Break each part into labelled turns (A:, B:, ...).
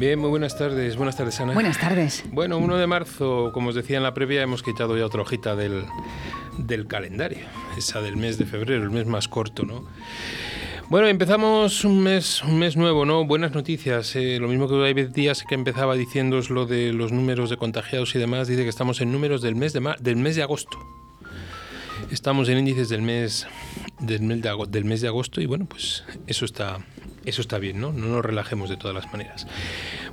A: Bien, muy buenas tardes. Buenas tardes, Ana.
B: Buenas tardes.
A: Bueno, 1 de marzo, como os decía en la previa, hemos quitado ya otra hojita del, del calendario, esa del mes de febrero, el mes más corto, ¿no? Bueno, empezamos un mes, un mes nuevo, ¿no? Buenas noticias. Eh, lo mismo que hay días que empezaba diciendo lo de los números de contagiados y demás, dice que estamos en números del mes de, del mes de agosto. Estamos en índices del mes, del mes, de, del mes de agosto y bueno, pues eso está, eso está bien, ¿no? No nos relajemos de todas las maneras.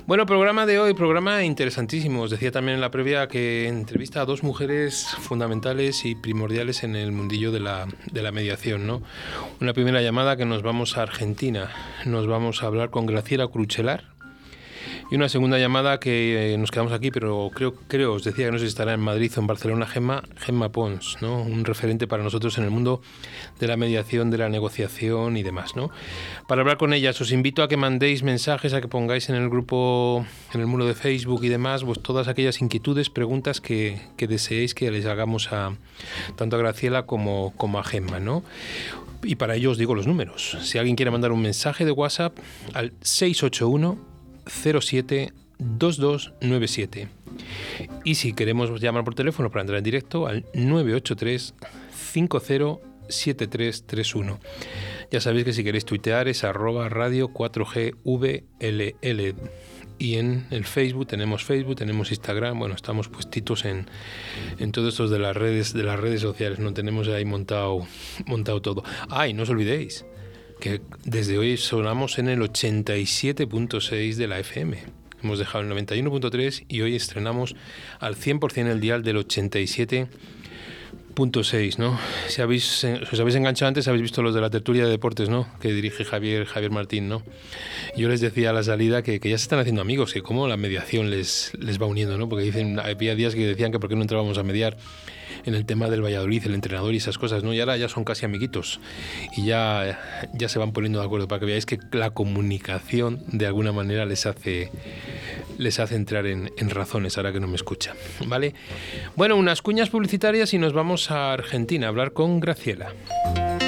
A: Bueno, programa de hoy, programa interesantísimo. Os decía también en la previa que entrevista a dos mujeres fundamentales y primordiales en el mundillo de la, de la mediación, ¿no? Una primera llamada que nos vamos a Argentina. Nos vamos a hablar con Graciela Cruchelar, y una segunda llamada que eh, nos quedamos aquí, pero creo, creo, os decía que no sé estará en Madrid o en Barcelona, Gemma, Gemma Pons, ¿no? un referente para nosotros en el mundo de la mediación, de la negociación y demás. ¿no? Para hablar con ellas os invito a que mandéis mensajes, a que pongáis en el grupo, en el muro de Facebook y demás, pues todas aquellas inquietudes, preguntas que, que deseéis que les hagamos a tanto a Graciela como, como a Gemma. ¿no? Y para ello os digo los números. Si alguien quiere mandar un mensaje de WhatsApp al 681 07 2297. Y si queremos llamar por teléfono para entrar en directo al 983 507331. Ya sabéis que si queréis tuitear es arroba radio 4GVLL. Y en el Facebook tenemos Facebook, tenemos Instagram, bueno, estamos puestitos en, en todos estos de las redes, de las redes sociales, no tenemos ahí montado, montado todo. Ay, no os olvidéis, que desde hoy sonamos en el 87.6 de la FM. Hemos dejado el 91.3 y hoy estrenamos al 100% el dial del 87.6 106.6, ¿no? Si habéis, eh, os habéis enganchado antes, habéis visto los de la tertulia de deportes, ¿no? Que dirige Javier, Javier Martín, ¿no? Yo les decía a la salida que, que ya se están haciendo amigos, que cómo la mediación les, les va uniendo, ¿no? Porque dicen, había días que decían que por qué no entrábamos a mediar en el tema del Valladolid, el entrenador y esas cosas, ¿no? Y ahora ya son casi amiguitos y ya, ya se van poniendo de acuerdo para que veáis que la comunicación de alguna manera les hace, les hace entrar en, en razones, ahora que no me escucha, ¿vale? Bueno, unas cuñas publicitarias y nos vamos a Argentina a hablar con Graciela.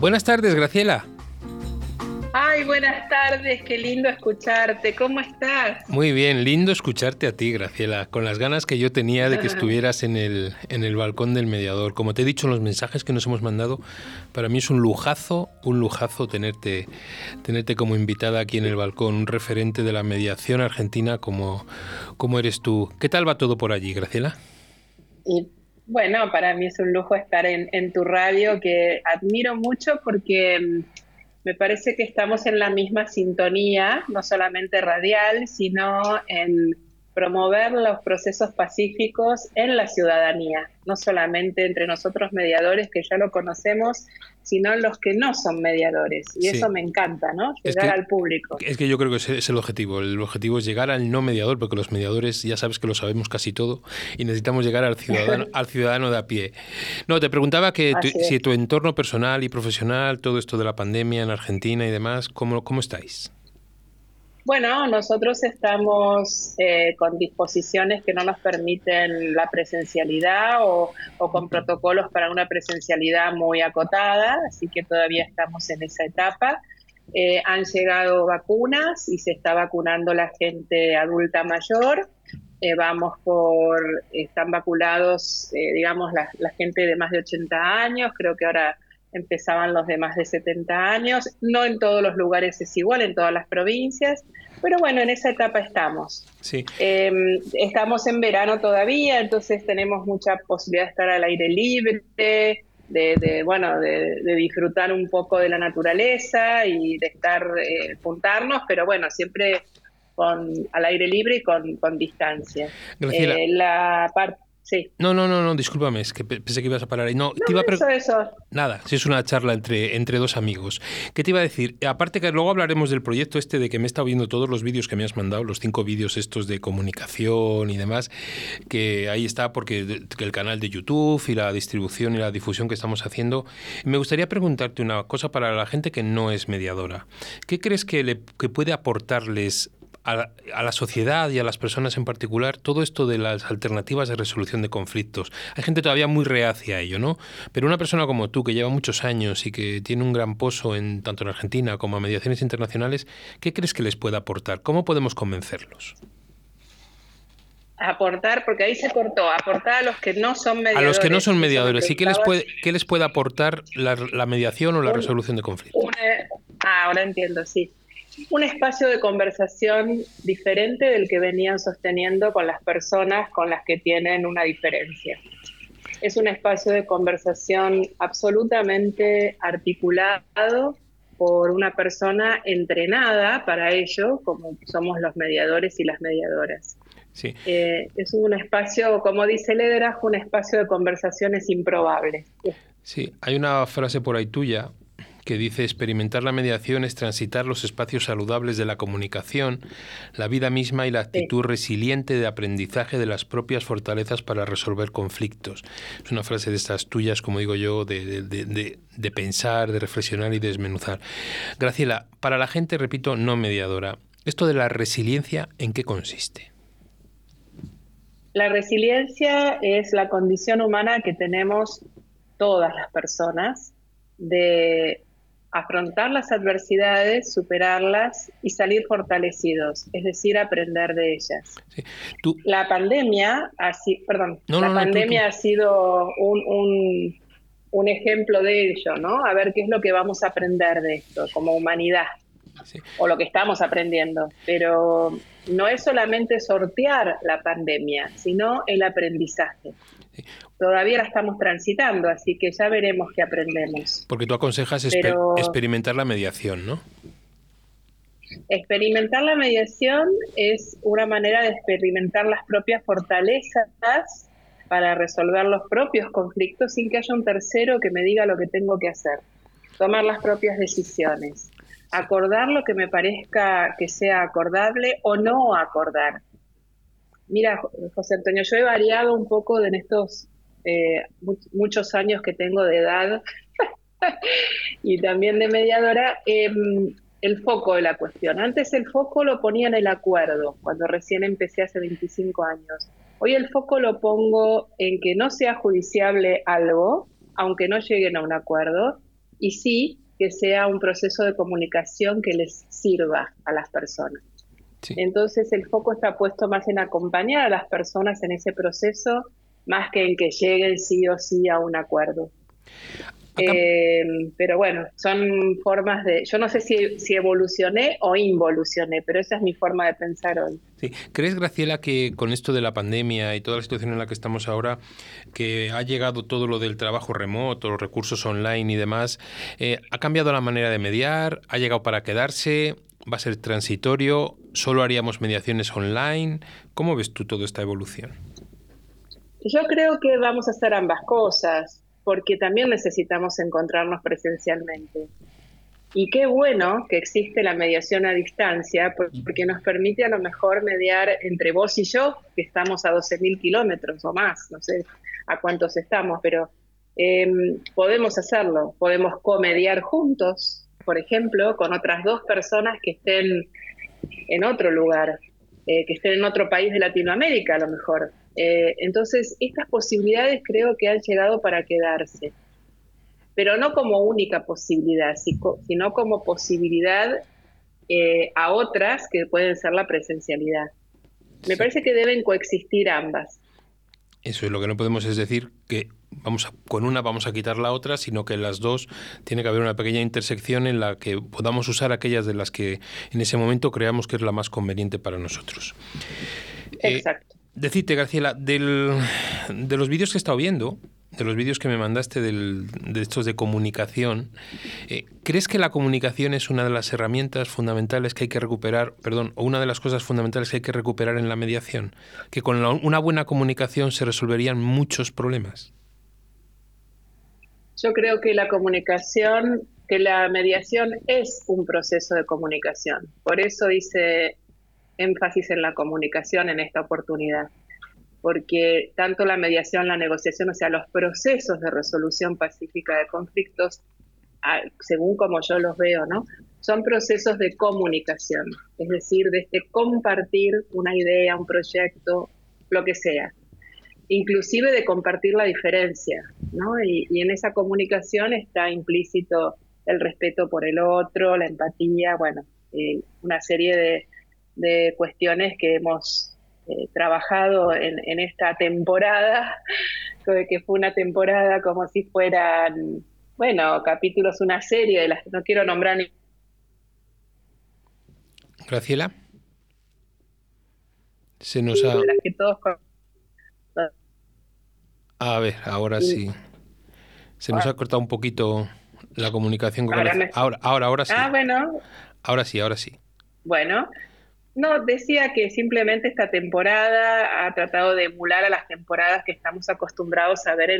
A: Buenas tardes, Graciela.
C: Ay, buenas tardes, qué lindo escucharte. ¿Cómo estás?
A: Muy bien, lindo escucharte a ti, Graciela, con las ganas que yo tenía de que estuvieras en el, en el balcón del mediador. Como te he dicho en los mensajes que nos hemos mandado, para mí es un lujazo, un lujazo tenerte, tenerte como invitada aquí en el balcón, un referente de la mediación argentina como, como eres tú. ¿Qué tal va todo por allí, Graciela?
C: Y bueno, para mí es un lujo estar en, en tu radio, que admiro mucho porque mm, me parece que estamos en la misma sintonía, no solamente radial, sino en promover los procesos pacíficos en la ciudadanía, no solamente entre nosotros mediadores que ya lo conocemos, sino los que no son mediadores. Y
A: Sí.
C: eso me encanta, ¿no?
A: Es
C: Llegar
A: que-
C: al público.
A: Es que yo creo que ese es el objetivo. El objetivo es llegar al no mediador, porque los mediadores ya sabes que lo sabemos casi todo y necesitamos llegar al ciudadano, al ciudadano de a pie. No, te preguntaba que tu-
C: es.
A: si tu entorno personal y profesional, todo esto de la pandemia en Argentina y demás, ¿cómo, cómo estáis?
C: Bueno, nosotros estamos eh, con disposiciones que no nos permiten la presencialidad o, o con protocolos para una presencialidad muy acotada, así que todavía estamos en esa etapa. Eh, han llegado vacunas y se está vacunando la gente adulta mayor. Eh, vamos por, están vacunados, eh, digamos, la, la gente de más de 80 años, creo que ahora empezaban los de más de 70 años. No en todos los lugares es igual, en todas las provincias, pero bueno, en esa etapa estamos.
A: Sí.
C: Eh, estamos en verano todavía, entonces tenemos mucha posibilidad de estar al aire libre, de, de, bueno, de, de disfrutar un poco de la naturaleza y de estar, eh, juntarnos, pero bueno, siempre con, al aire libre y con, con distancia. Eh, la parte, sí.
A: No, no, no, no, discúlpame, es que pe- pensé que ibas a parar ahí. No, te
C: No,
A: iba a
C: eso, eso.
A: Nada, si es una charla entre, entre dos amigos. ¿Qué te iba a decir? Aparte que luego hablaremos del proyecto este de que me he estado viendo todos los vídeos que me has mandado, los cinco vídeos estos de comunicación y demás, que ahí está porque el canal de YouTube y la distribución y la difusión que estamos haciendo. Me gustaría preguntarte una cosa para la gente que no es mediadora. ¿Qué crees que, le, que puede aportarles a la, a la sociedad y a las personas en particular todo esto de las alternativas de resolución de conflictos. Hay gente todavía muy reacia a ello, ¿no? Pero una persona como tú, que lleva muchos años y que tiene un gran pozo en, tanto en Argentina como a mediaciones internacionales, ¿qué crees que les puede aportar? ¿Cómo podemos convencerlos?
C: Aportar, porque ahí se cortó, aportar a los que no son
A: A
C: mediadores.
A: los que no son mediadores, ¿y qué les puede, qué les puede aportar la, la mediación o la
C: Un-
A: resolución de conflictos?
C: Una- ah, ahora entiendo, sí. Un espacio de conversación diferente del que venían sosteniendo con las personas con las que tienen una diferencia. Es un espacio de conversación absolutamente articulado por una persona entrenada para ello, como somos los mediadores y las mediadoras.
A: Sí.
C: Eh, es un espacio, como dice Lederach, un espacio de conversaciones improbables.
A: Sí, hay una frase por ahí tuya que dice experimentar la mediación es transitar los espacios saludables de la comunicación, la vida misma y la actitud resiliente de aprendizaje de las propias fortalezas para resolver conflictos. Es una frase de estas tuyas, como digo yo, de, de pensar, de reflexionar y desmenuzar. Graciela, para la gente, repito, no mediadora, ¿esto de la resiliencia en qué consiste?
C: La resiliencia es la condición humana que tenemos todas las personas de afrontar las adversidades, superarlas y salir fortalecidos, es decir, aprender de ellas. La pandemia, así, perdón, la pandemia ha sido un, un, ejemplo de ello, ¿no? A ver qué es lo que vamos a aprender de esto como humanidad, o lo que estamos aprendiendo. Pero no es solamente sortear la pandemia, sino el aprendizaje todavía la estamos transitando, así que ya veremos qué aprendemos.
A: Porque tú aconsejas experimentar la mediación, ¿no?
C: Experimentar la mediación es una manera de experimentar las propias fortalezas para resolver los propios conflictos sin que haya un tercero que me diga lo que tengo que hacer. Tomar las propias decisiones. Acordar lo que me parezca que sea acordable o no acordar. Mira, José Antonio, yo he variado un poco en estos eh, muchos años que tengo de edad y también de mediadora, em, el foco de la cuestión. Antes el foco lo ponía en el acuerdo, cuando recién empecé hace 25 años. Hoy el foco lo pongo en que no sea judiciable algo, aunque no lleguen a un acuerdo, y sí que sea un proceso de comunicación que les sirva a las personas. Entonces el foco está puesto más en acompañar a las personas en ese proceso más que en que lleguen sí o sí a un acuerdo. Eh, pero bueno, son formas de... Yo no sé si, si, evolucioné o involucioné, pero esa es mi forma de pensar hoy.
A: Sí. ¿Crees, Graciela, que con esto de la pandemia y toda la situación en la que estamos ahora, que ha llegado todo lo del trabajo remoto, los recursos online y demás, eh, ha cambiado la manera de mediar? ¿Ha llegado para quedarse? ¿Va a ser transitorio? ¿Solo haríamos mediaciones online? ¿Cómo ves tú toda esta evolución?
C: Yo creo que vamos a hacer ambas cosas, porque también necesitamos encontrarnos presencialmente. Y qué bueno que existe la mediación a distancia, porque nos permite a lo mejor mediar entre vos y yo, que estamos a 12.000 kilómetros o más, no sé a cuántos estamos, pero em, podemos hacerlo, podemos comediar juntos, por ejemplo, con otras dos personas que estén en otro lugar, eh, que estén en otro país de Latinoamérica a lo mejor. Eh, entonces, estas posibilidades creo que han llegado para quedarse, pero no como única posibilidad, sino como posibilidad eh, a otras que pueden ser la presencialidad. Me parece que deben coexistir ambas.
A: Eso es lo que no podemos es decir que vamos con una vamos a quitar la otra, sino que las dos tiene que haber una pequeña intersección en la que podamos usar aquellas de las que en ese momento creamos que es la más conveniente para nosotros.
C: Eh, Exacto.
A: Decirte, Graciela, del, de los vídeos que he estado viendo, de los vídeos que me mandaste del, de estos de comunicación, eh, ¿crees que la comunicación es una de las herramientas fundamentales que hay que recuperar, perdón, o una de las cosas fundamentales que hay que recuperar en la mediación? Que con una buena comunicación se resolverían muchos problemas.
C: Yo creo que la comunicación, que la mediación es un proceso de comunicación. Por eso dice énfasis en la comunicación en esta oportunidad, porque tanto la mediación, la negociación, o sea, los procesos de resolución pacífica de conflictos, según como yo los veo, ¿no? Son procesos de comunicación, es decir, de este compartir una idea, un proyecto, lo que sea, inclusive de compartir la diferencia, ¿no? Y, en esa comunicación está implícito el respeto por el otro, la empatía, bueno, eh, una serie de, de cuestiones que hemos eh, trabajado en, esta temporada, que fue una temporada como si fueran, bueno, capítulos, una serie de las que no quiero nombrar ni.
A: Graciela. Se nos ha. A ver, ahora sí. Se nos ha cortado un poquito la comunicación con ahora, ahora, ahora, ahora sí.
C: Ah, bueno.
A: Ahora sí, ahora sí.
C: Bueno, No, decía que simplemente esta temporada ha tratado de emular a las temporadas que estamos acostumbrados a ver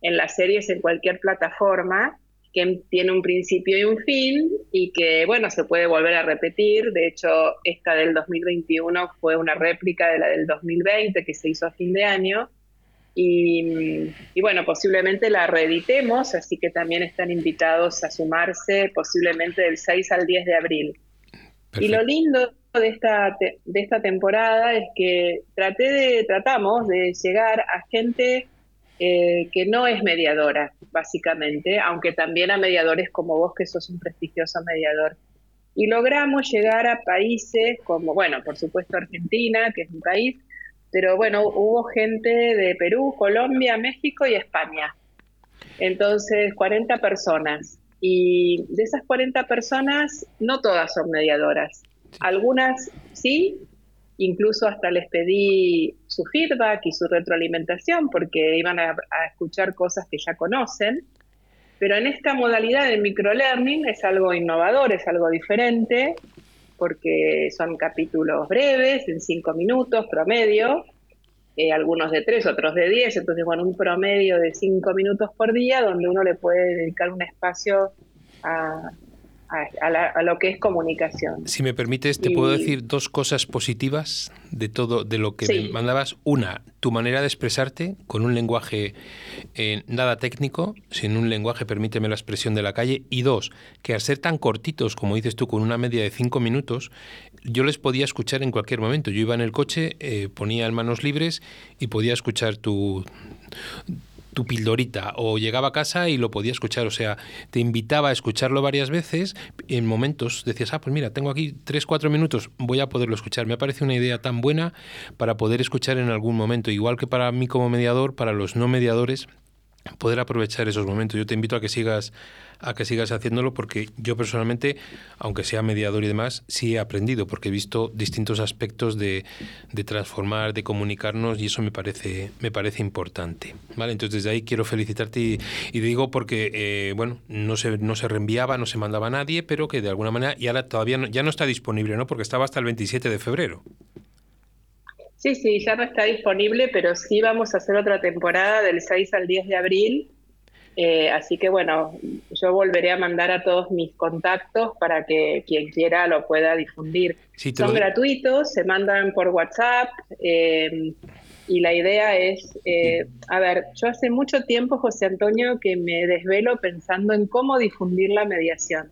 C: en las series en cualquier plataforma, que tiene un principio y un fin y que, bueno, se puede volver a repetir. De hecho, esta del 2021 fue una réplica de la del 2020 que se hizo a fin de año. Y, y, bueno, posiblemente la reeditemos, así que también están invitados a sumarse posiblemente del 6 al 10 de abril. Y lo lindo de esta, de esta temporada es que traté de, tratamos de llegar a gente eh, que no es mediadora, básicamente, aunque también a mediadores como vos, que sos un prestigioso mediador. Y logramos llegar a países como, bueno, por supuesto Argentina, que es un país, pero bueno, hubo gente de Perú, Colombia, México y España. Entonces, 40 personas. Y de esas 40 personas, no todas son mediadoras. Algunas sí, incluso hasta les pedí su feedback y su retroalimentación porque iban a, escuchar cosas que ya conocen. Pero en esta modalidad de microlearning es algo innovador, es algo diferente, porque son capítulos breves, en cinco minutos promedio, eh, algunos de tres, otros de diez, entonces bueno, un promedio de cinco minutos por día donde uno le puede dedicar un espacio a, a, lo que es comunicación.
A: Si me permites, te puedo decir dos cosas positivas de todo, de lo que me mandabas. Una, tu manera de expresarte con un lenguaje eh, nada técnico, sin un lenguaje, permíteme la expresión de la calle. Y dos, que al ser tan cortitos, como dices tú, con una media de cinco minutos, yo les podía escuchar en cualquier momento. Yo iba en el coche, eh, ponía manos libres y podía escuchar tu tu pildorita o llegaba a casa y lo podía escuchar, o sea, te invitaba a escucharlo varias veces, en momentos decías, ah, pues mira, tengo aquí tres, cuatro minutos, voy a poderlo escuchar. Me parece una idea tan buena para poder escuchar en algún momento, igual que para mí como mediador, para los no mediadores, poder aprovechar esos momentos. Yo te invito a que sigas a que sigas haciéndolo porque yo personalmente, aunque sea mediador y demás, sí he aprendido porque he visto distintos aspectos de, de transformar, de comunicarnos y eso me parece, me parece importante. ¿vale? Entonces desde ahí quiero felicitarte y, y digo porque, eh, bueno, no se, no se reenviaba, no se mandaba a nadie, pero que de alguna manera y ahora todavía ya no está disponible, ¿no? Porque estaba hasta el 27 de febrero.
C: Sí, sí, ya no está disponible, pero sí vamos a hacer otra temporada del 6 al 10 de abril eh, así que bueno, yo volveré a mandar a todos mis contactos para que quien quiera lo pueda difundir. Son gratuitos, se mandan por WhatsApp eh, y la idea es, eh, a ver, yo hace mucho tiempo, José Antonio, que me desvelo pensando en cómo difundir la mediación.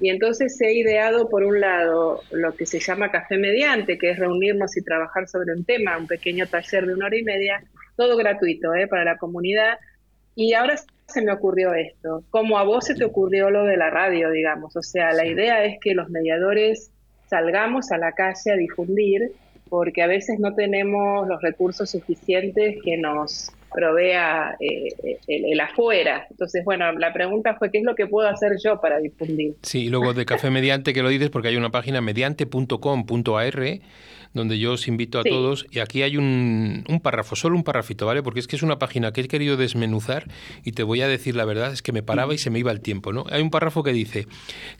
C: Y entonces he ideado, por un lado, lo que se llama café mediante, que es reunirnos y trabajar sobre un tema, un pequeño taller de una hora y media, todo gratuito para la comunidad. Y ahora se me ocurrió esto? Como a vos se te ocurrió lo de la radio, digamos. O sea, la idea es que los mediadores salgamos a la calle a difundir, porque a veces no tenemos los recursos suficientes que nos provea eh, el, afuera. Entonces, bueno, la pregunta fue, ¿qué es lo que puedo hacer yo para difundir?
A: Sí, y luego de Café Mediante, que lo dices, porque hay una página mediante.com.ar donde yo os invito a todos. Y aquí hay un, un, párrafo, solo un párrafito, ¿vale? Porque es que es una página que he querido desmenuzar y te voy a decir la verdad, es que me paraba y se me iba el tiempo, ¿no? Hay un párrafo que dice,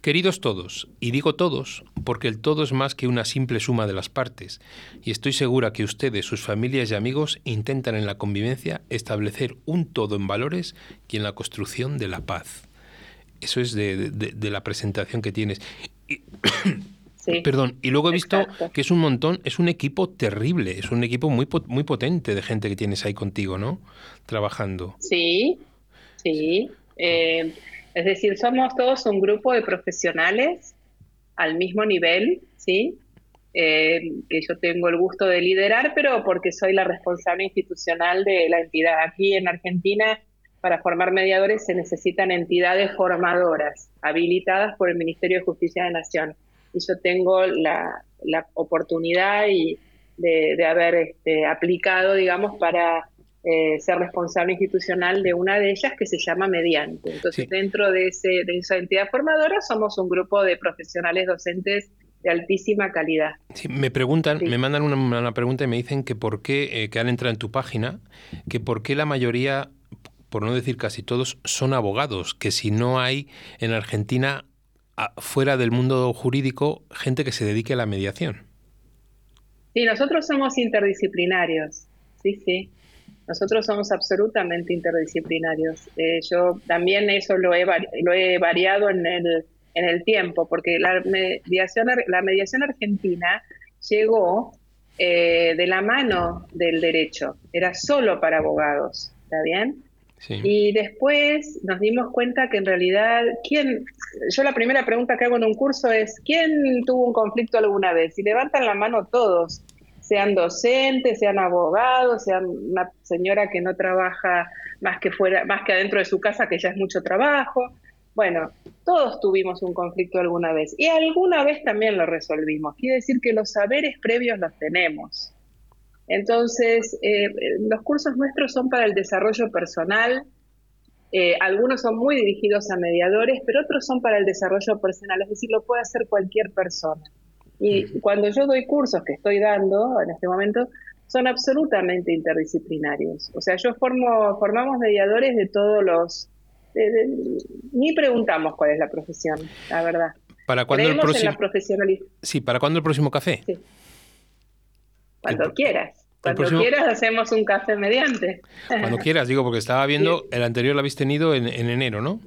A: queridos todos, y digo todos, porque el todo es más que una simple suma de las partes, y estoy segura que ustedes, sus familias y amigos intentan en la convivencia establecer un todo en valores y en la construcción de la paz. Eso es de, de, la presentación que tienes. Perdón, y luego he visto que es un montón, es un equipo terrible, es un equipo muy, muy potente de gente que tienes ahí contigo, ¿no? Trabajando.
C: Sí, sí. Eh, es decir, somos todos un grupo de profesionales al mismo nivel, ¿sí? Eh, que yo tengo el gusto de liderar, pero porque soy la responsable institucional de la entidad. Aquí en Argentina, para formar mediadores se necesitan entidades formadoras habilitadas por el Ministerio de Justicia de Nación y yo tengo la, oportunidad y de, haber este, aplicado, digamos, para eh, ser responsable institucional de una de ellas que se llama Mediante. Entonces, dentro de, ese, de esa entidad formadora somos un grupo de profesionales docentes de altísima calidad.
A: me preguntan, me mandan una, pregunta y me dicen que por qué, eh, que han entrado en tu página, que por qué la mayoría, por no decir casi todos, son abogados, que si no hay en Argentina fuera del mundo jurídico gente que se dedique a la mediación.
C: Sí, nosotros somos interdisciplinarios, sí, sí. Nosotros somos absolutamente interdisciplinarios. Eh, yo también eso lo he, lo he variado en el, en el tiempo, porque la mediación, la mediación argentina llegó eh, de la mano del derecho, era solo para abogados, ¿está bien? Y después nos dimos cuenta que en realidad, ¿quién? Yo la primera pregunta que hago en un curso es, ¿quién tuvo un conflicto alguna vez? Y levantan la mano todos, sean docentes, sean abogados, sean una señora que no trabaja más que fuera, más que adentro de su casa, que ya es mucho trabajo. Bueno, todos tuvimos un conflicto alguna vez y alguna vez también lo resolvimos. Quiere decir que los saberes previos los tenemos. Entonces, eh, los cursos nuestros son para el desarrollo personal, eh, algunos son muy dirigidos a mediadores, pero otros son para el desarrollo personal, es decir, lo puede hacer cualquier persona. Y cuando yo doy cursos que estoy dando en este momento, son absolutamente interdisciplinarios. O sea, yo formo, formamos mediadores de todos los ni preguntamos cuál es la profesión, la verdad.
A: ¿Para cuándo el próximo?
C: Sí,
A: ¿para cuándo el próximo café? Sí.
C: Cuando quieras. Cuando quieras hacemos un café mediante.
A: Cuando quieras, digo, porque estaba viendo, el anterior lo habéis tenido en, enero, ¿no?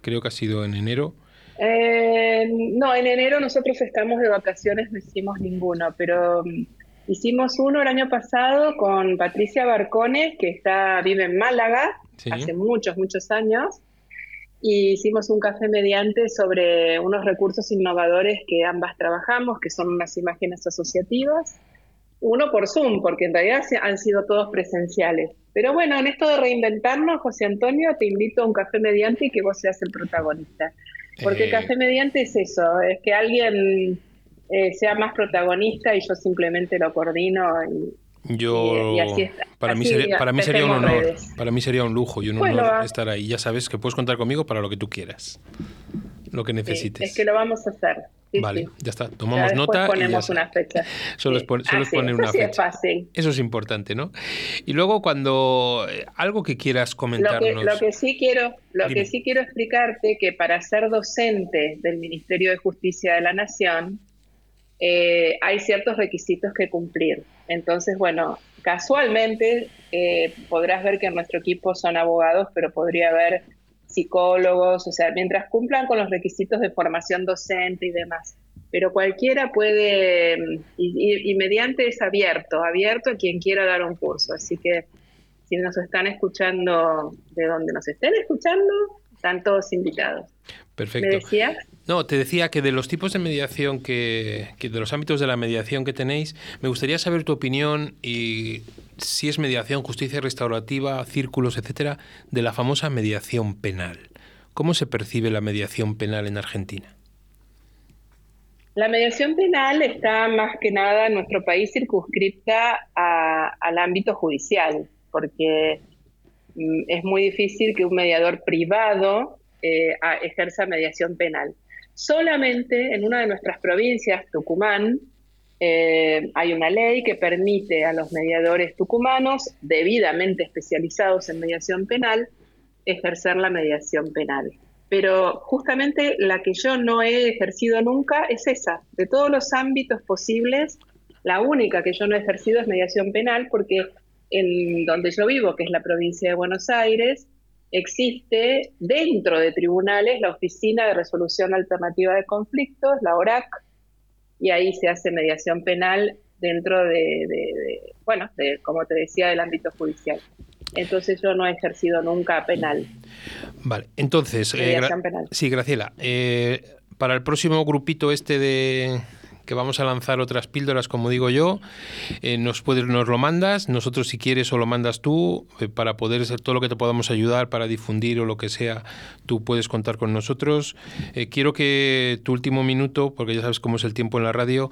A: Creo que ha sido en enero.
C: Eh, no, en enero nosotros estamos de vacaciones, no hicimos ninguno, pero mm, hicimos uno el año pasado con Patricia Barcones, que está, vive en Málaga, hace muchos, muchos años, y hicimos un café mediante sobre unos recursos innovadores que ambas trabajamos, que son unas imágenes asociativas, uno por Zoom, porque en realidad han sido todos presenciales. Pero bueno, en esto de reinventarnos, José Antonio, te invito a un café mediante y que vos seas el protagonista. Porque eh. café mediante es eso, es que alguien eh, sea más protagonista y yo simplemente lo coordino y,
A: yo, para, mí sería, para mí sería un honor, para mí sería un lujo y un honor estar ahí. Ya sabes que puedes contar conmigo para lo que tú quieras, lo que necesites.
C: es que lo vamos a hacer.
A: vale, ya está. Tomamos nota.
C: Ponemos una fecha.
A: Solo, es, poner una fecha. Eso es importante, ¿no? Y luego cuando eh, algo que quieras comentarnos.
C: Lo que, sí quiero, lo que sí quiero explicarte que para ser docente del Ministerio de Justicia de la Nación eh, hay ciertos requisitos que cumplir. Entonces, bueno, casualmente eh, podrás ver que en nuestro equipo son abogados, pero podría haber psicólogos, o sea, mientras cumplan con los requisitos de formación docente y demás. Pero cualquiera puede, y, mediante es abierto, abierto a quien quiera dar un curso. Así que si nos están escuchando, de donde nos estén escuchando, están todos invitados.
A: Perfecto.
C: ¿Me decías?
A: No, te decía que de los tipos de mediación que, de los ámbitos de la mediación que tenéis, me gustaría saber tu opinión y si es mediación, justicia restaurativa, círculos, etcétera, de la famosa mediación penal. ¿Cómo se percibe la mediación penal en Argentina?
C: La mediación penal está más que nada en nuestro país circunscripta al ámbito judicial, porque es muy difícil que un mediador privado eh, ejerza mediación penal. Solamente en una de nuestras provincias, Tucumán, eh, hay una ley que permite a los mediadores tucumanos, debidamente especializados en mediación penal, ejercer la mediación penal. Pero justamente la que yo no he ejercido nunca es esa. De todos los ámbitos posibles, la única que yo no he ejercido es mediación penal porque en donde yo vivo, que es la provincia de Buenos Aires, existe dentro de tribunales la Oficina de Resolución Alternativa de Conflictos, la ORAC, y ahí se hace mediación penal dentro de, bueno, de, como te decía, del ámbito judicial. Entonces yo no he ejercido nunca penal.
A: Vale, entonces, eh, sí, Graciela, eh, para el próximo grupito este de, que vamos a lanzar otras píldoras, como digo yo. Eh, nos, puedes, nos lo mandas, nosotros si quieres o lo mandas tú, eh, para poder hacer todo lo que te podamos ayudar, para difundir o lo que sea, tú puedes contar con nosotros. Eh, quiero que tu último minuto, porque ya sabes cómo es el tiempo en la radio,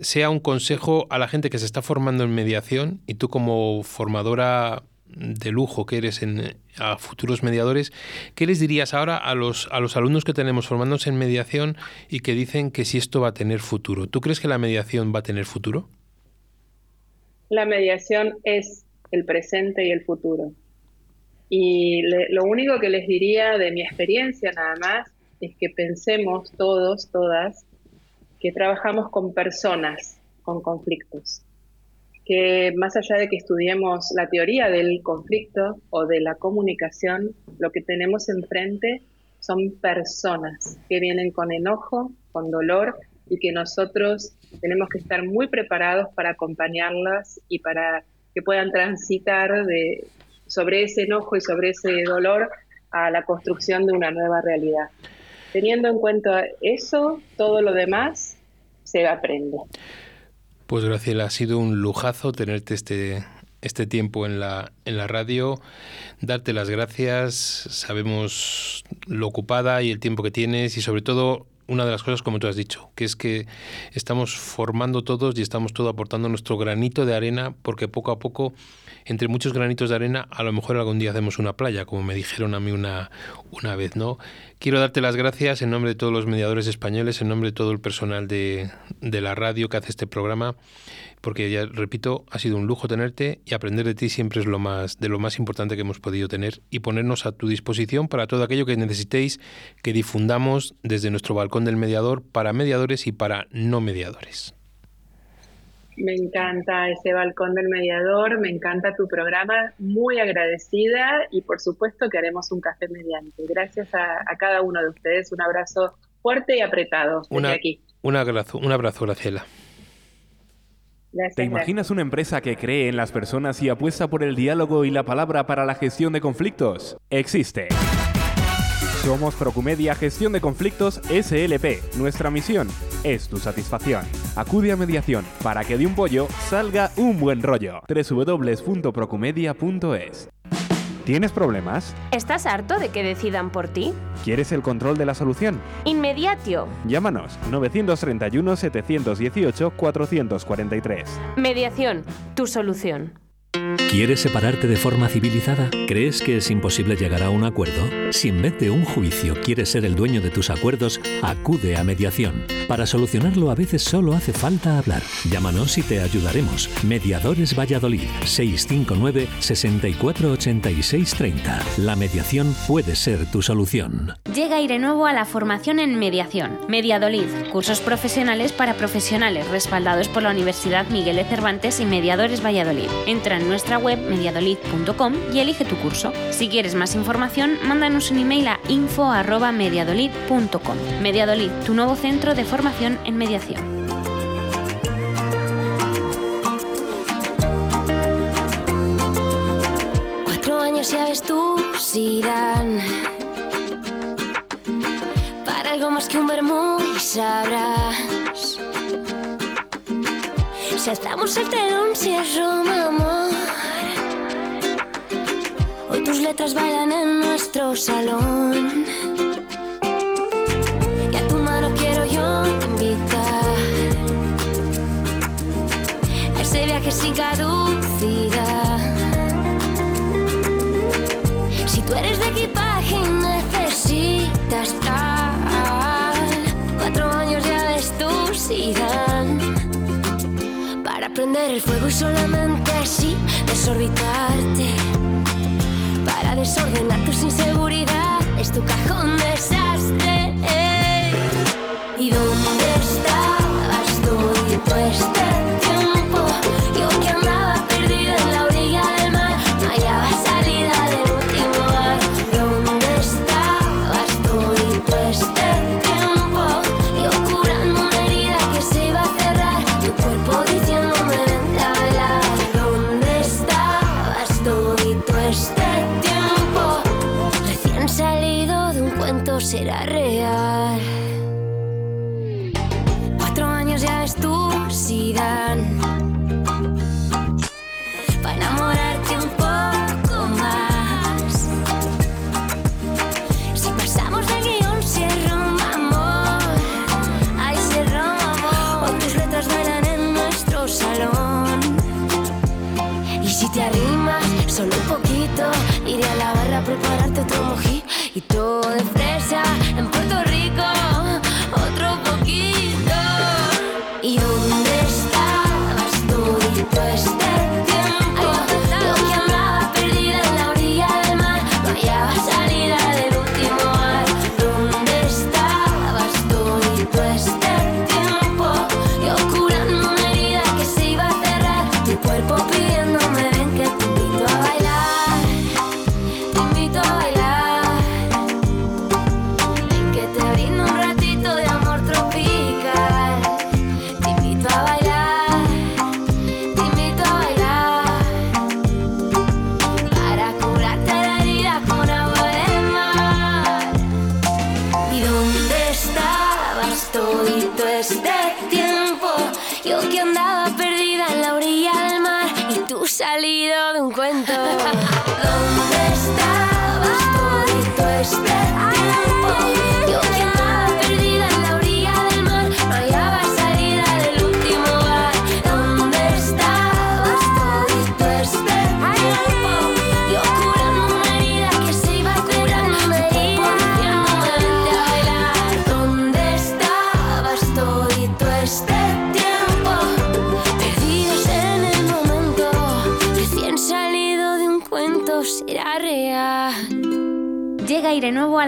A: sea un consejo a la gente que se está formando en mediación y tú como formadora de lujo que eres en, a futuros mediadores, ¿qué les dirías ahora a los, a los alumnos que tenemos formándose en mediación y que dicen que si esto va a tener futuro? ¿Tú crees que la mediación va a tener futuro?
C: La mediación es el presente y el futuro. Y lo único que les diría de mi experiencia nada más es que pensemos todos, todas, que trabajamos con personas, con conflictos. Que más allá de que estudiemos la teoría del conflicto o de la comunicación, lo que tenemos enfrente son personas que vienen con enojo, con dolor y que nosotros tenemos que estar muy preparados para acompañarlas y para que puedan transitar sobre ese enojo y sobre ese dolor a la construcción de una nueva realidad. Teniendo en cuenta eso, todo lo demás se aprende.
A: Pues Graciela, ha sido un lujazo tenerte este, este tiempo en la, en la radio, darte las gracias, sabemos lo ocupada y el tiempo que tienes y sobre todo una de las cosas como tú has dicho, que es que estamos formando todos y estamos todos aportando nuestro granito de arena porque poco a poco entre muchos granitos de arena, a lo mejor algún día hacemos una playa, como me dijeron a mí una, una vez, ¿no? Quiero darte las gracias en nombre de todos los mediadores españoles, en nombre de todo el personal de, de la radio que hace este programa, porque ya repito, ha sido un lujo tenerte y aprender de ti siempre es lo más, de lo más importante que hemos podido tener y ponernos a tu disposición para todo aquello que necesitéis que difundamos desde nuestro balcón del mediador para mediadores y para no mediadores.
C: Me encanta ese balcón del mediador, me encanta tu programa, muy agradecida y por supuesto que haremos un café mediante. Gracias a, cada uno de ustedes, un abrazo fuerte y apretado desde aquí.
A: Un abrazo, un abrazo, Graciela.
B: ¿Te imaginas una empresa que cree en las personas y apuesta por el diálogo y la palabra para la gestión de conflictos? Existe. Somos Procumedia Gestión de Conflictos SLP. Nuestra misión es tu satisfacción. Acude a mediación para que de un pollo salga un buen rollo. www.procumedia.es ¿Tienes problemas?
D: ¿Estás harto de que decidan por ti?
B: ¿Quieres el control de la solución?
D: Inmediatio.
B: Llámanos 931 718 443.
D: Mediación, tu solución.
E: ¿Quieres separarte de forma civilizada? ¿Crees que es imposible llegar a un acuerdo? Si en vez de un juicio quieres ser el dueño de tus acuerdos, acude a mediación. Para solucionarlo a veces solo hace falta hablar. Llámanos y te ayudaremos. Mediadores Valladolid 659 648630. La mediación puede ser tu solución.
F: Llega aire nuevo a la formación en mediación. Mediadolid, cursos profesionales para profesionales respaldados por la Universidad Miguel de Cervantes y Mediadores Valladolid. Entra en web mediadolid.com y elige tu curso. Si quieres más información, mándanos un email a info.mediadolid.com. Mediadolid, tu nuevo centro de formación en mediación.
G: Cuatro años ya ves tú, dan Para algo más que un vermú sabrás. Si estamos el telón, cierro, amor. Hoy tus letras bailan en nuestro salón. Y a tu mano quiero yo invitar a ese viaje sin caducidad. Si tú eres de equipaje y necesitas prender el fuego y solamente así desorbitarte. Para desordenar tus inseguridades, es tu cajón desastre.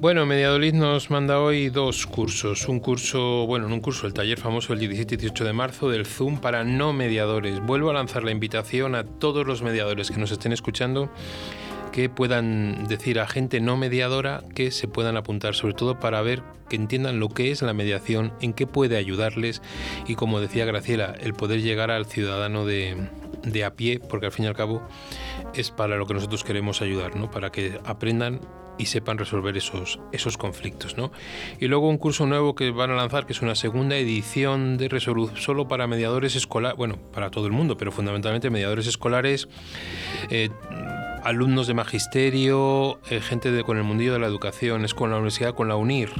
A: Bueno, Mediadolid nos manda hoy dos cursos. Un curso, bueno, en un curso, el taller famoso el 17 y 18 de marzo del Zoom para no mediadores. Vuelvo a lanzar la invitación a todos los mediadores que nos estén escuchando que puedan decir a gente no mediadora que se puedan apuntar, sobre todo para ver que entiendan lo que es la mediación, en qué puede ayudarles y como decía Graciela, el poder llegar al ciudadano de, de a pie, porque al fin y al cabo es para lo que nosotros queremos ayudar, ¿no? para que aprendan y sepan resolver esos, esos conflictos. ¿no? Y luego un curso nuevo que van a lanzar, que es una segunda edición de resolución solo para mediadores escolares, bueno, para todo el mundo, pero fundamentalmente mediadores escolares, eh, alumnos de magisterio, eh, gente con el mundillo de la educación, es con la universidad, con la UNIR.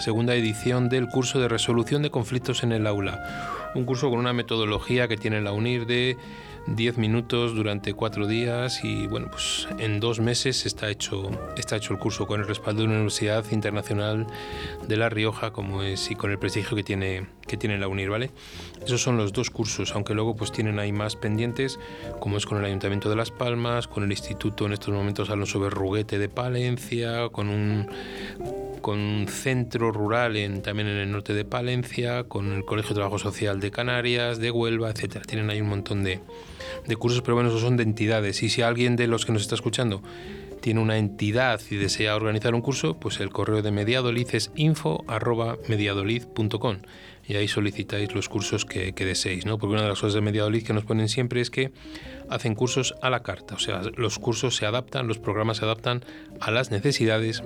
A: Segunda edición del curso de resolución de conflictos en el aula. Un curso con una metodología que tiene la UNIR de 10 minutos durante cuatro días y bueno, pues en dos meses está hecho, está hecho el curso con el respaldo de una universidad internacional de La Rioja como es y con el prestigio que tiene, que tiene la UNIR, ¿vale? Esos son los dos cursos, aunque luego pues tienen ahí más pendientes, como es con el Ayuntamiento de Las Palmas, con el Instituto en estos momentos Alonso Berruguete de Palencia, con un con un centro rural en, también en el norte de Palencia, con el Colegio de Trabajo Social de Canarias, de Huelva, etcétera. Tienen ahí un montón de, cursos, pero bueno, esos son de entidades. Y si alguien de los que nos está escuchando tiene una entidad y desea organizar un curso, pues el correo de Mediadolid es info.mediadolid.com y ahí solicitáis los cursos que, que, deseéis, ¿no? Porque una de las cosas de Mediadolid que nos ponen siempre es que hacen cursos a la carta, o sea, los cursos se adaptan, los programas se adaptan a las necesidades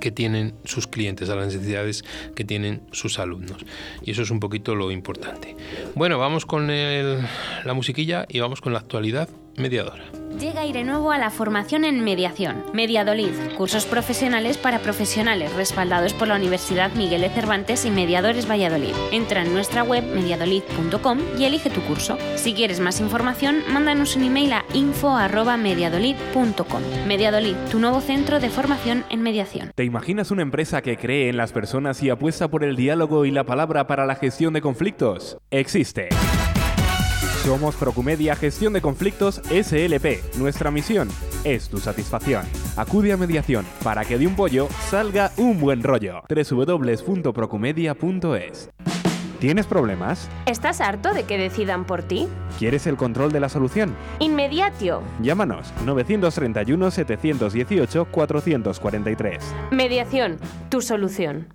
A: que tienen sus clientes, a las necesidades que tienen sus alumnos. Y eso es un poquito lo importante. Bueno, vamos con la musiquilla y vamos con la actualidad mediadora.
F: Llega Aire Nuevo a la formación en mediación. Mediadolid, cursos profesionales para profesionales respaldados por la Universidad Miguel de Cervantes y Mediadores Valladolid. Entra en nuestra web mediadolid.com y elige tu curso. Si quieres más información, mándanos un email a info@mediadolid.com. Mediadolid, tu nuevo centro de formación en mediación.
B: ¿Te imaginas una empresa que cree en las personas y apuesta por el diálogo y la palabra para la gestión de conflictos? Existe. Somos Procumedia Gestión de Conflictos SLP. Nuestra misión es tu satisfacción. Acude a mediación para que de un pollo salga un buen rollo. www.procumedia.es ¿Tienes problemas?
D: ¿Estás harto de que decidan por ti?
B: ¿Quieres el control de la solución?
D: Inmediatio.
B: Llámanos 931 718 443.
D: Mediación, tu solución.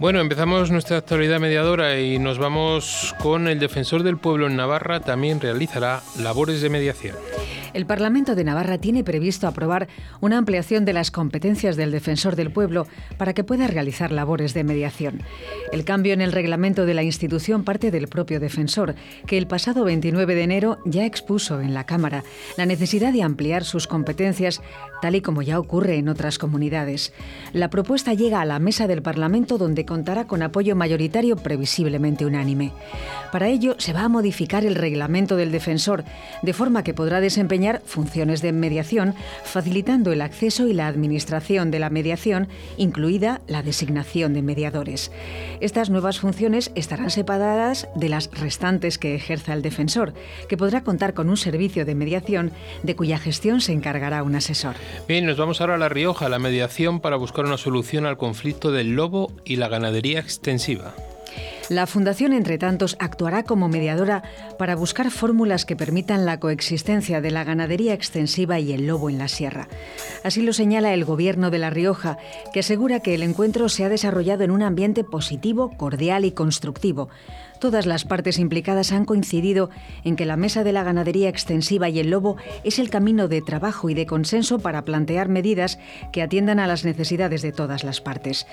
A: Bueno, empezamos nuestra actualidad mediadora y nos vamos con el defensor del pueblo en Navarra, también realizará labores de mediación.
H: El Parlamento de Navarra tiene previsto aprobar una ampliación de las competencias del defensor del pueblo para que pueda realizar labores de mediación. El cambio en el reglamento de la institución parte del propio defensor, que el pasado 29 de enero ya expuso en la Cámara la necesidad de ampliar sus competencias, tal y como ya ocurre en otras comunidades. La propuesta llega a la mesa del Parlamento donde contará con apoyo mayoritario previsiblemente unánime. Para ello se va a modificar el reglamento del defensor, de forma que podrá desempeñar funciones de mediación, facilitando el acceso y la administración de la mediación, incluida la designación de mediadores. Estas nuevas funciones estarán separadas de las restantes que ejerza el defensor, que podrá contar con un servicio de mediación de cuya gestión se encargará un asesor.
A: Bien, nos vamos ahora a La Rioja, la mediación para buscar una solución al conflicto del lobo y la ganadería extensiva.
H: La Fundación, entre tantos, actuará como mediadora para buscar fórmulas que permitan la coexistencia de la ganadería extensiva y el lobo en la sierra. Así lo señala el Gobierno de La Rioja, que asegura que el encuentro se ha desarrollado en un ambiente positivo, cordial y constructivo Todas las partes implicadas han coincidido en que la mesa de la ganadería extensiva y el lobo es el camino de trabajo y de consenso para plantear medidas que atiendan a las necesidades de todas las partes.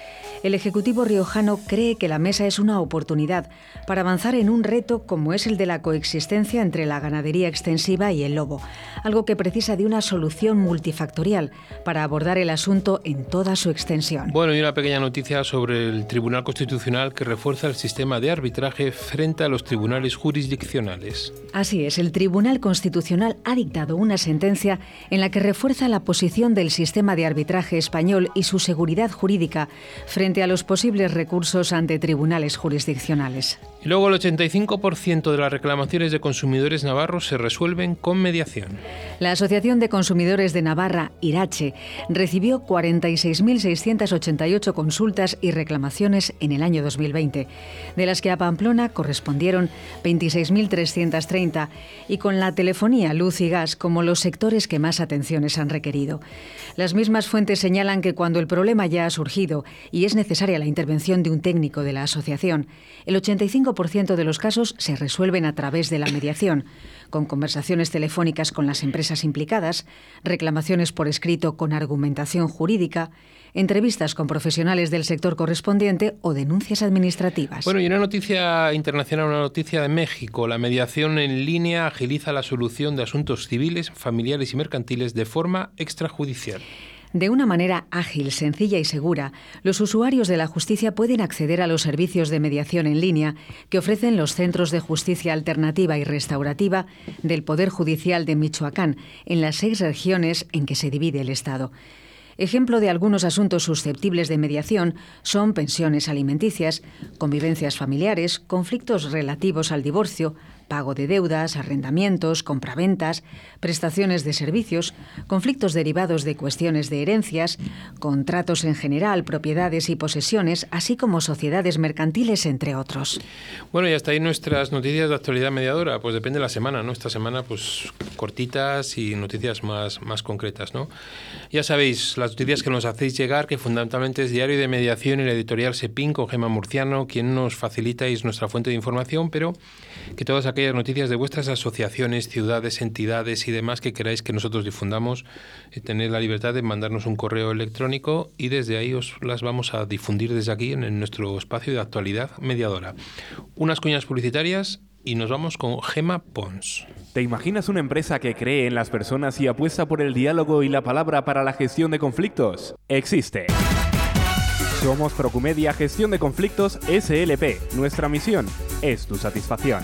H: El Ejecutivo riojano cree que la mesa es una oportunidad para avanzar en un reto como es el de la coexistencia entre la ganadería extensiva y el lobo, algo que precisa de una solución multifactorial para abordar el asunto en toda su extensión.
A: Bueno, y una pequeña noticia sobre el Tribunal Constitucional que refuerza el sistema de arbitraje frente a los tribunales jurisdiccionales.
H: Así es, el Tribunal Constitucional ha dictado una sentencia en la que refuerza la posición del sistema de arbitraje español y su seguridad jurídica frente a los posibles recursos ante tribunales jurisdiccionales.
A: Luego el 85% de las reclamaciones de consumidores navarros se resuelven con mediación.
H: La Asociación de Consumidores de Navarra, Irache, recibió 46.688 consultas y reclamaciones en el año 2020, de las que a Pamplona correspondieron 26.330 y con la telefonía, luz y gas como los sectores que más atenciones han requerido. Las mismas fuentes señalan que cuando el problema ya ha surgido y es necesaria la intervención de un técnico de la asociación, el 85% de los casos se resuelven a través de la mediación, con conversaciones telefónicas con las empresas implicadas, reclamaciones por escrito con argumentación jurídica, entrevistas con profesionales del sector correspondiente o denuncias administrativas.
A: Bueno, y una noticia internacional, una noticia de México. La mediación en línea agiliza la solución de asuntos civiles, familiares y mercantiles de forma extrajudicial.
H: De una manera ágil, sencilla y segura, los usuarios de la justicia pueden acceder a los servicios de mediación en línea que ofrecen los Centros de Justicia Alternativa y Restaurativa del Poder Judicial de Michoacán, en las seis regiones en que se divide el Estado. Ejemplo de algunos asuntos susceptibles de mediación son pensiones alimenticias, convivencias familiares, conflictos relativos al divorcio, pago de deudas, arrendamientos, compraventas, prestaciones de servicios, conflictos derivados de cuestiones de herencias, contratos en general, propiedades y posesiones, así como sociedades mercantiles, entre otros.
A: Bueno, y hasta ahí nuestras noticias de actualidad mediadora. Pues depende de la semana, ¿no? Esta semana, pues cortitas y noticias más, más concretas, ¿no? Ya sabéis, las noticias que nos hacéis llegar, que fundamentalmente es Diario de Mediación y la editorial Sepin con Gema Murciano, quien nos facilitáis nuestra fuente de información, pero que todas aquellas noticias de vuestras asociaciones, ciudades, entidades y demás que queráis que nosotros difundamos, eh, tenéis la libertad de mandarnos un correo electrónico y desde ahí os las vamos a difundir desde aquí en, nuestro espacio de actualidad mediadora. Unas cuñas publicitarias y nos vamos con Gema Pons.
B: ¿Te imaginas una empresa que cree en las personas y apuesta por el diálogo y la palabra para la gestión de conflictos? Existe. Somos Procumedia Gestión de Conflictos SLP. Nuestra misión es tu satisfacción.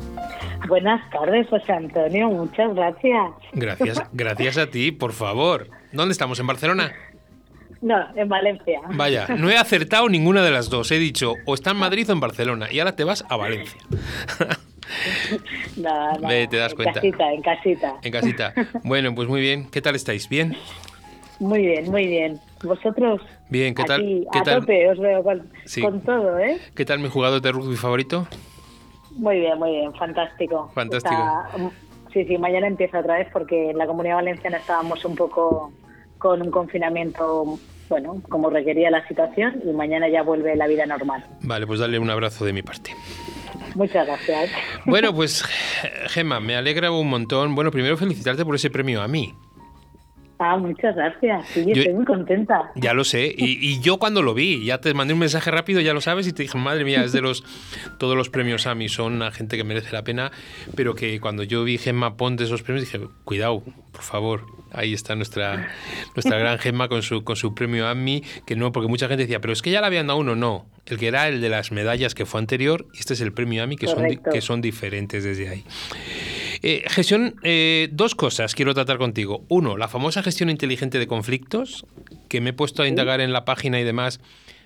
I: Buenas tardes, José Antonio, muchas gracias.
A: Gracias, gracias a ti, por favor. ¿Dónde estamos? ¿En Barcelona?
I: No, en Valencia.
A: Vaya, no he acertado ninguna de las dos. He dicho o está en Madrid o en Barcelona y ahora te vas a Valencia.
I: No, no,
A: Ve, te das
I: en
A: cuenta.
I: casita, en casita.
A: En casita. Bueno, pues muy bien. ¿Qué tal estáis? ¿Bien?
I: Muy bien, muy bien. ¿Vosotros?
A: Bien, ¿qué tal?
I: Aquí,
A: ¿Qué
I: a
A: tal?
I: tope, os veo con,
A: Sí.
I: con todo, ¿eh?
A: ¿Qué tal mi jugador de rugby favorito?
I: Muy bien, muy bien, fantástico.
A: Fantástico.
I: Está- sí, sí, mañana empieza otra vez porque en la Comunidad Valenciana estábamos un poco con un confinamiento, bueno, como requería la situación y mañana ya vuelve la vida normal.
A: Vale, pues dale un abrazo de mi parte.
I: Muchas gracias.
A: Bueno, pues Gemma, me alegra un montón. Bueno, primero felicitarte por ese premio a mí.
I: Ah, muchas gracias. Sí,
A: Yo-
I: estoy muy contenta.
A: Ya lo sé. Y, y yo cuando lo vi, ya te mandé un mensaje rápido, ya lo sabes, y te dije, madre mía, es de los. Todos los premios a mí son a gente que merece la pena, pero que cuando yo vi Gemma Ponte esos premios, dije, cuidado, por favor. Ahí está nuestra, nuestra gran Gemma con su, con su premio AMI, que no, porque mucha gente decía, pero es que ya le habían dado uno, no. El que era el de las medallas que fue anterior, y este es el premio AMI, que, son, que son diferentes desde ahí. Eh, gestión, eh, dos cosas quiero tratar contigo. Uno, la famosa gestión inteligente de conflictos, que me he puesto a indagar en la página y demás.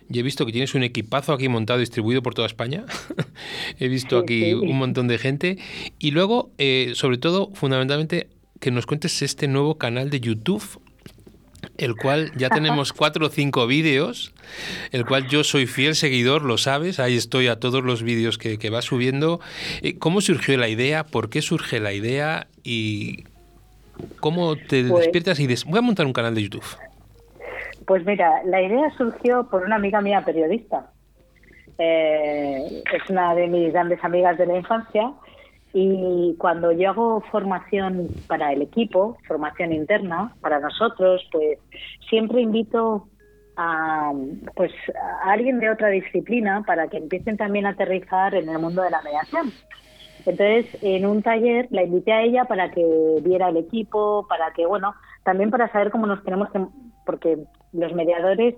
A: Y he visto que tienes un equipazo aquí montado, distribuido por toda España. he visto aquí un montón de gente. Y luego, eh, sobre todo, fundamentalmente, que nos cuentes este nuevo canal de YouTube, el cual ya tenemos cuatro o cinco vídeos, el cual yo soy fiel seguidor, lo sabes, ahí estoy a todos los vídeos que, que va subiendo. Eh, ¿Cómo surgió la idea? ¿Por qué surge la idea? ¿Y cómo te
I: Pues-
A: despiertas y dices, voy a montar un canal de YouTube?
I: Pues mira, la idea surgió por una amiga mía periodista. Eh, es una de mis grandes amigas de la infancia y cuando yo hago formación para el equipo, formación interna para nosotros, pues siempre invito a, pues, a alguien de otra disciplina para que empiecen también a aterrizar en el mundo de la mediación. Entonces, en un taller la invité a ella para que viera el equipo, para que, bueno, también para saber cómo nos tenemos que, porque los mediadores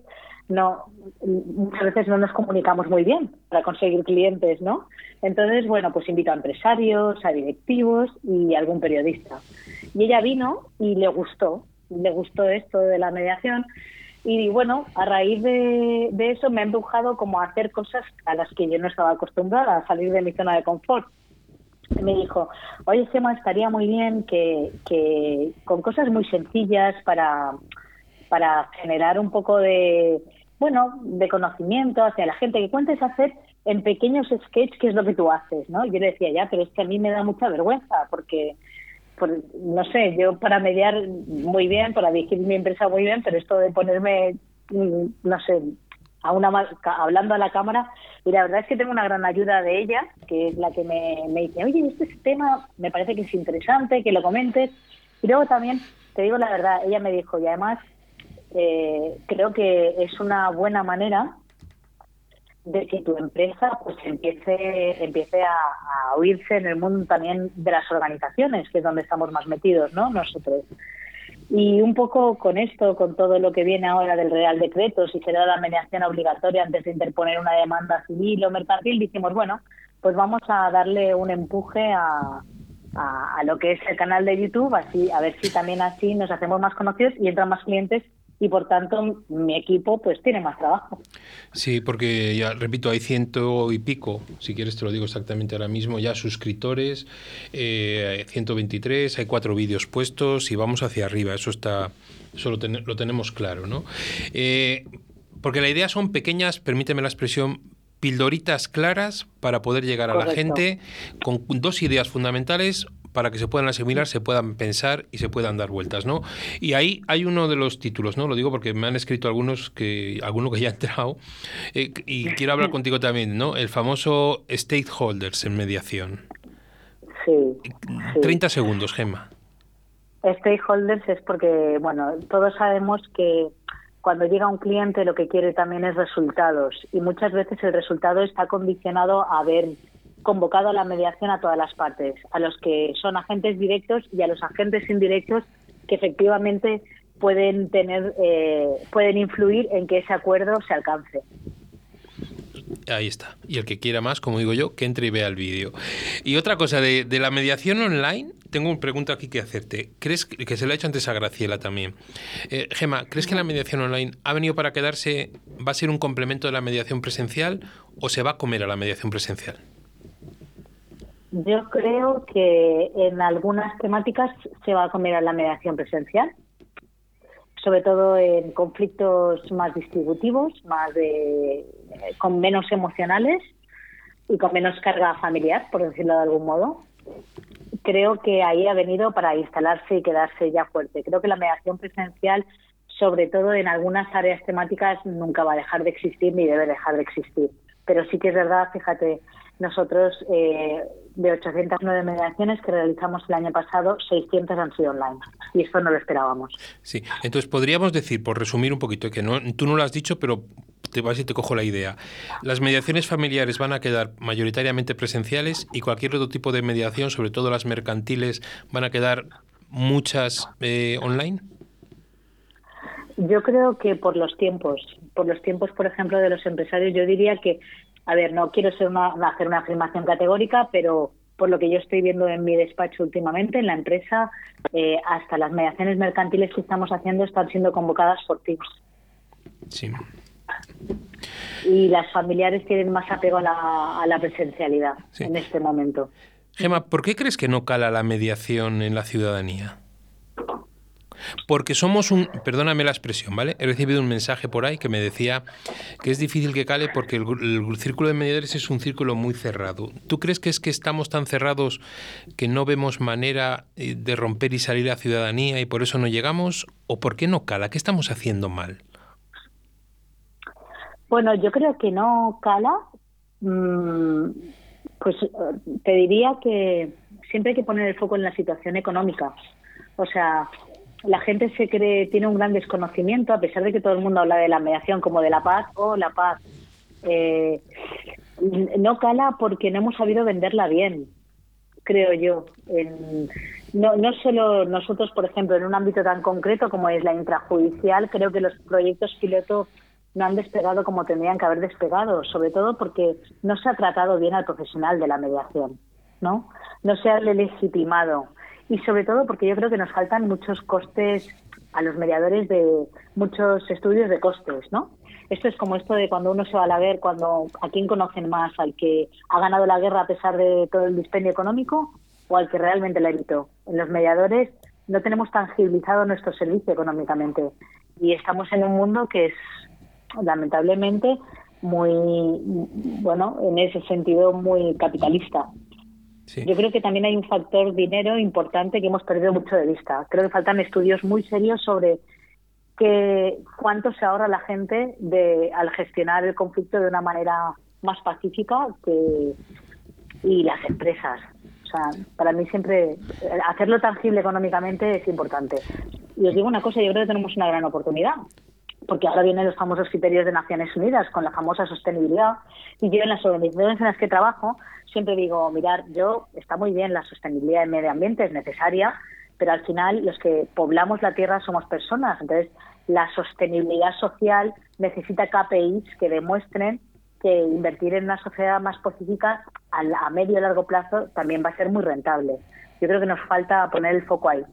I: no muchas veces no nos comunicamos muy bien para conseguir clientes, ¿no? Entonces, bueno, pues invito a empresarios, a directivos y algún periodista. Y ella vino y le gustó, le gustó esto de la mediación y bueno, a raíz de, de eso me ha empujado como a hacer cosas a las que yo no estaba acostumbrada, a salir de mi zona de confort me dijo, oye Gemma, estaría muy bien que, que con cosas muy sencillas para, para generar un poco de, bueno, de conocimiento hacia la gente, que cuentes hacer en pequeños sketches qué es lo que tú haces, ¿no? Yo le decía, ya, pero es que a mí me da mucha vergüenza porque, por- no sé, yo para mediar muy bien, para dirigir mi empresa muy bien, pero esto de ponerme, mm, no sé, a una hablando a la cámara y la verdad es que tengo una gran ayuda de ella que es la que me, me dice oye este tema me parece que es interesante que lo comentes y luego también te digo la verdad ella me dijo y además eh, creo que es una buena manera de que tu empresa pues empiece empiece a, a oírse en el mundo también de las organizaciones que es donde estamos más metidos no nosotros. Y un poco con esto, con todo lo que viene ahora del Real Decreto, si será la mediación obligatoria antes de interponer una demanda civil o mercantil, dijimos, bueno, pues vamos a darle un empuje a, a, a lo que es el canal de YouTube, así a ver si también así nos hacemos más conocidos y entran más clientes y por tanto mi equipo pues tiene más trabajo.
A: Sí, porque ya repito, hay ciento y pico, si quieres te lo digo exactamente ahora mismo, ya suscriptores, eh, 123, hay cuatro vídeos puestos y vamos hacia arriba, eso está, eso lo, ten- lo tenemos claro, ¿no? Eh, porque la idea son pequeñas, permíteme la expresión, pildoritas claras para poder llegar a la gente con dos ideas fundamentales para que se puedan asimilar, se puedan pensar y se puedan dar vueltas, ¿no? Y ahí hay uno de los títulos, ¿no? Lo digo porque me han escrito algunos que alguno que ya ha entrado eh, y quiero hablar contigo también, ¿no? El famoso stakeholders en mediación.
I: Sí. sí.
A: 30 segundos, Gemma.
I: Stakeholders es porque, bueno, todos sabemos que cuando llega un cliente lo que quiere también es resultados y muchas veces el resultado está condicionado a haber convocado a la mediación a todas las partes, a los que son agentes directos y a los agentes indirectos que efectivamente pueden tener, eh, pueden influir en que ese acuerdo se alcance.
A: Ahí está. Y el que quiera más, como digo yo, que entre y vea el vídeo. Y otra cosa, de, la mediación online, tengo una pregunta aquí que hacerte. ¿Crees que se lo ha hecho antes a Graciela también? Eh, Gema, ¿crees que la mediación online ha venido para quedarse, va a ser un complemento de la mediación presencial o se va a comer a la mediación presencial?
I: Yo creo que en algunas temáticas se va a comer a la mediación presencial sobre todo en conflictos más distributivos, más de, con menos emocionales y con menos carga familiar, por decirlo de algún modo. Creo que ahí ha venido para instalarse y quedarse ya fuerte. Creo que la mediación presencial, sobre todo en algunas áreas temáticas, nunca va a dejar de existir ni debe dejar de existir. Pero sí que es verdad, fíjate, nosotros, eh, de 809 mediaciones que realizamos el año pasado, 600 han sido online. Y esto no lo esperábamos.
A: Sí, entonces podríamos decir, por resumir un poquito, que no, tú no lo has dicho, pero te vas y te cojo la idea. Las mediaciones familiares van a quedar mayoritariamente presenciales y cualquier otro tipo de mediación, sobre todo las mercantiles, van a quedar muchas eh, online.
I: Yo creo que por los tiempos, por los tiempos, por ejemplo, de los empresarios, yo diría que a ver, no quiero ser una, hacer una afirmación categórica, pero por lo que yo estoy viendo en mi despacho últimamente, en la empresa, eh, hasta las mediaciones mercantiles que estamos haciendo están siendo convocadas por Teams.
A: Sí.
I: Y las familiares tienen más apego a la, presencialidad en este momento.
A: Gema, ¿por qué crees que no cala la mediación en la ciudadanía? Porque somos un, perdóname la expresión, ¿vale? He recibido un mensaje por ahí que me decía que es difícil que cale porque el, círculo de mediadores es un círculo muy cerrado. ¿Tú crees que es que estamos tan cerrados que no vemos manera eh, de romper y salir a la ciudadanía y por eso no llegamos? ¿O por qué no cala? ¿Qué estamos haciendo mal?
I: Bueno, yo creo que no cala. Mm, pues eh, te diría que siempre hay que poner el foco en la situación económica. O sea, la gente se cree, tiene un gran desconocimiento, a pesar de que todo el mundo habla de la mediación como de la paz o la paz. Eh, no cala porque no hemos sabido venderla bien, creo yo. no, no solo nosotros, por ejemplo, en un ámbito tan concreto como es la intrajudicial, creo que los proyectos piloto no han despegado como tendrían que haber despegado, sobre todo porque no se ha tratado bien al profesional de la mediación, ¿no? No se ha legitimado y sobre todo porque yo creo que nos faltan muchos costes a los mediadores de muchos estudios de costes, ¿no? Esto es como esto de cuando uno se va a la guerra, cuando a quién conocen más, al que ha ganado la guerra a pesar de todo el dispendio económico o al que realmente la evitó. En los mediadores no tenemos tangibilizado nuestro servicio económicamente y estamos en un mundo que es lamentablemente muy, bueno, en ese sentido muy capitalista. Yo creo que también hay un factor dinero importante que hemos perdido mucho de vista. Creo que faltan estudios muy serios sobre que cuánto se ahorra la gente de al gestionar el conflicto de una manera más pacífica que y las empresas. O sea, para mí siempre hacerlo tangible económicamente es importante. Y os digo una cosa, yo creo que tenemos una gran oportunidad, porque ahora vienen los famosos criterios de Naciones Unidas con la famosa sostenibilidad. Y yo en las organizaciones en las que trabajo siempre digo, mirar, yo está muy bien la sostenibilidad del medio ambiente, es necesaria, pero al final los que poblamos la tierra somos personas. Entonces, la sostenibilidad social necesita KPIs que demuestren que invertir en una sociedad más pacífica a, medio y largo plazo también va a ser muy rentable. Yo creo que nos falta poner el foco ahí.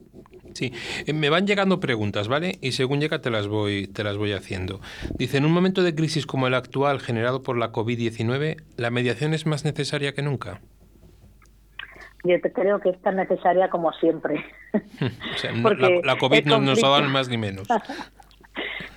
A: Sí, eh, me van llegando preguntas, ¿vale? Y según llega te las voy, te las voy haciendo. Dice, en un momento de crisis como el actual generado por la COVID-19, ¿la mediación es más necesaria que nunca?
I: Yo creo que es tan necesaria como siempre.
A: o sea, la, COVID no nos ha dado más ni menos.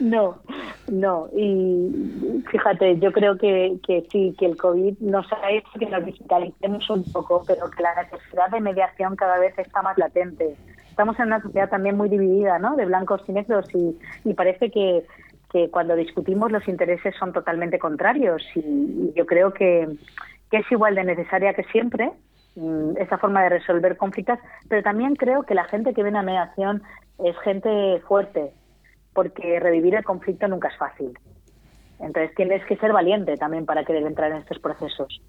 I: No, no. Y fíjate, yo creo que, que sí, que el COVID nos ha hecho que nos digitalicemos un poco, pero que la necesidad de mediación cada vez está más latente estamos en una sociedad también muy dividida, ¿no? De blancos y negros y, parece que, cuando discutimos los intereses son totalmente contrarios y, yo creo que, es igual de necesaria que siempre mm, esa forma de resolver conflictos, pero también creo que la gente que viene a mediación es gente fuerte, porque revivir el conflicto nunca es fácil. Entonces tienes que ser valiente también para querer entrar en estos procesos.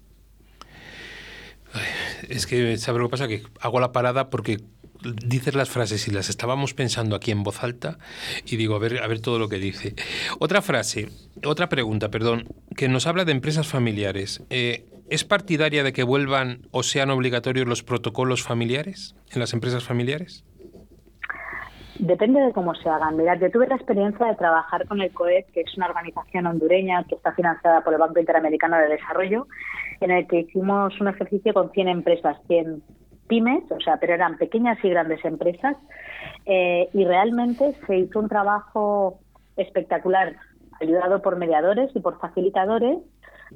A: Es que, ¿sabes lo que pasa? Que hago la parada porque dices las frases y las estábamos pensando aquí en voz alta y digo, a ver, a ver todo lo que dice. Otra frase, otra pregunta, perdón, que nos habla de empresas familiares. Eh, ¿Es partidaria de que vuelvan o sean obligatorios los protocolos familiares en las empresas familiares?
I: Depende de cómo se hagan. Mira, yo tuve la experiencia de trabajar con el COED, que es una organización hondureña que está financiada por el Banco Interamericano de Desarrollo, en el que hicimos un ejercicio con 100 empresas, 100 pymes, o sea, pero eran pequeñas y grandes empresas, eh, y realmente se hizo un trabajo espectacular, ayudado por mediadores y por facilitadores,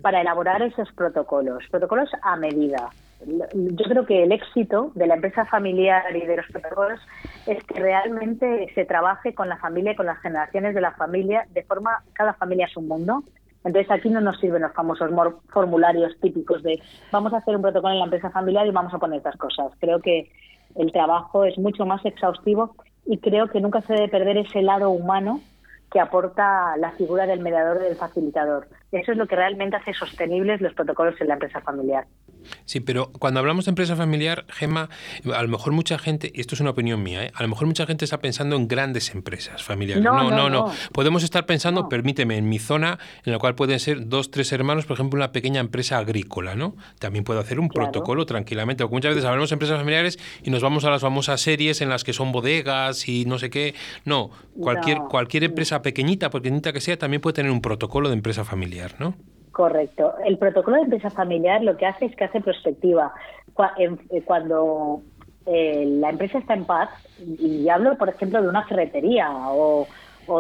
I: para elaborar esos protocolos, protocolos a medida. Yo creo que el éxito de la empresa familiar y de los protocolos es que realmente se trabaje con la familia y con las generaciones de la familia de forma, cada familia es un mundo. Entonces aquí no nos sirven los famosos formularios típicos de vamos a hacer un protocolo en la empresa familiar y vamos a poner estas cosas. Creo que el trabajo es mucho más exhaustivo y creo que nunca se debe perder ese lado humano que aporta la figura del mediador y del facilitador. Eso es lo que realmente hace sostenibles los protocolos en la empresa familiar.
A: Sí, pero cuando hablamos de empresa familiar, Gema, a lo mejor mucha gente, y esto es una opinión mía, ¿eh? a lo mejor mucha gente está pensando en grandes empresas familiares. No, no, no. Podemos estar pensando, permíteme, en mi zona, en la cual pueden ser dos, tres hermanos, por ejemplo, una pequeña empresa agrícola, ¿no? También puedo hacer un protocolo tranquilamente. Porque muchas veces hablamos de empresas familiares y nos vamos a las famosas series en las que son bodegas y no sé qué. No, cualquier, cualquier empresa pequeñita, pequeñita que sea, también puede tener un protocolo de empresa familiar, ¿no?
I: Correcto. El protocolo de empresa familiar lo que hace es que hace prospectiva. Eh, cuando eh, la empresa está en paz, y hablo, por ejemplo, de una ferretería o,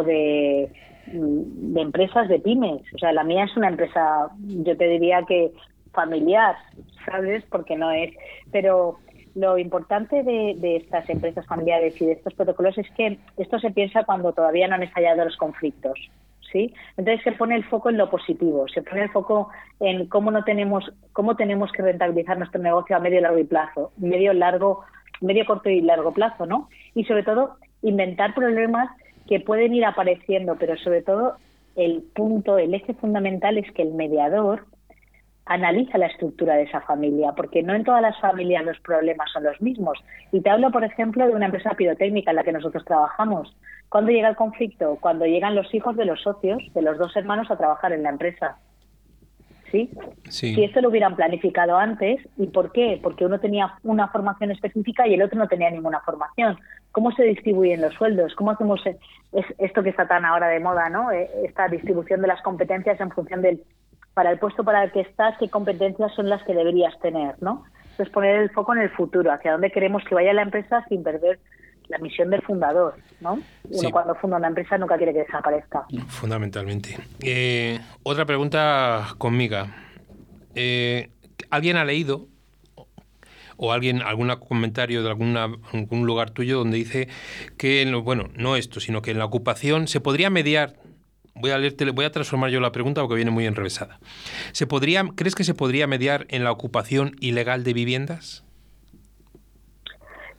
I: de, de empresas de pymes, o sea, la mía es una empresa, yo te diría que familiar, ¿sabes? Porque no es. Pero lo importante de, de, estas empresas familiares y de estos protocolos es que esto se piensa cuando todavía no han estallado los conflictos. Entonces se pone el foco en lo positivo, se pone el foco en cómo no tenemos, cómo tenemos que rentabilizar nuestro negocio a medio largo y plazo, medio largo, medio corto y largo plazo, ¿no? Y sobre todo inventar problemas que pueden ir apareciendo, pero sobre todo el punto, el eje fundamental es que el mediador analiza la estructura de esa familia, porque no en todas las familias los problemas son los mismos. Y te hablo, por ejemplo, de una empresa pirotécnica en la que nosotros trabajamos. ¿Cuándo llega el conflicto? Cuando llegan los hijos de los socios, de los dos hermanos, a trabajar en la empresa. ¿Sí? Si esto lo hubieran planificado antes, ¿y por qué? Porque uno tenía una formación específica y el otro no tenía ninguna formación. ¿Cómo se distribuyen los sueldos? ¿Cómo hacemos esto que está tan ahora de moda, ¿no? Eh, esta distribución de las competencias en función del para el puesto para el que estás, qué competencias son las que deberías tener, ¿no? Entonces poner el foco en el futuro, hacia dónde queremos que vaya la empresa sin perder la misión del fundador, ¿no? Uno cuando funda una empresa nunca quiere que desaparezca.
A: Fundamentalmente. Eh, otra pregunta conmigo. Eh, ¿Alguien ha leído o alguien algún comentario de alguna, algún lugar tuyo donde dice que, bueno, no esto, sino que en la ocupación se podría mediar voy a leerte, voy a transformar yo la pregunta porque viene muy enrevesada. ¿Se podría, ¿Crees que se podría mediar en la ocupación ilegal de viviendas?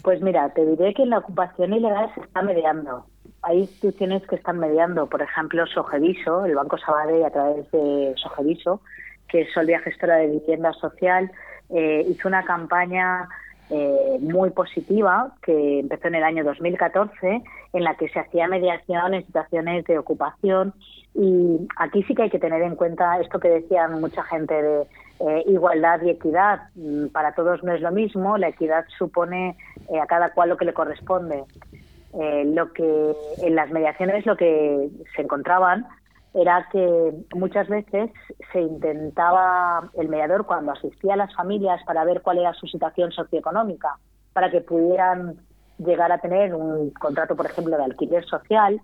I: Pues mira, te diré que la ocupación ilegal se está mediando. Hay instituciones que están mediando, por ejemplo, Sogeviso, el Banco Sabadell a través de Sogeviso, que es Solvia Gestora de Vivienda Social, eh, hizo una campaña eh, muy positiva que empezó en el año 2014 en la que se hacía mediación en situaciones de ocupación y aquí sí que hay que tener en cuenta esto que decían mucha gente de eh, igualdad y equidad. Mm, para todos no es lo mismo, la equidad supone eh, a cada cual lo que le corresponde. lo que en las mediaciones lo que se encontraban era que muchas veces se intentaba el mediador cuando asistía a las familias para ver cuál era su situación socioeconómica, para que pudieran llegar a tener un contrato, por ejemplo, de alquiler social.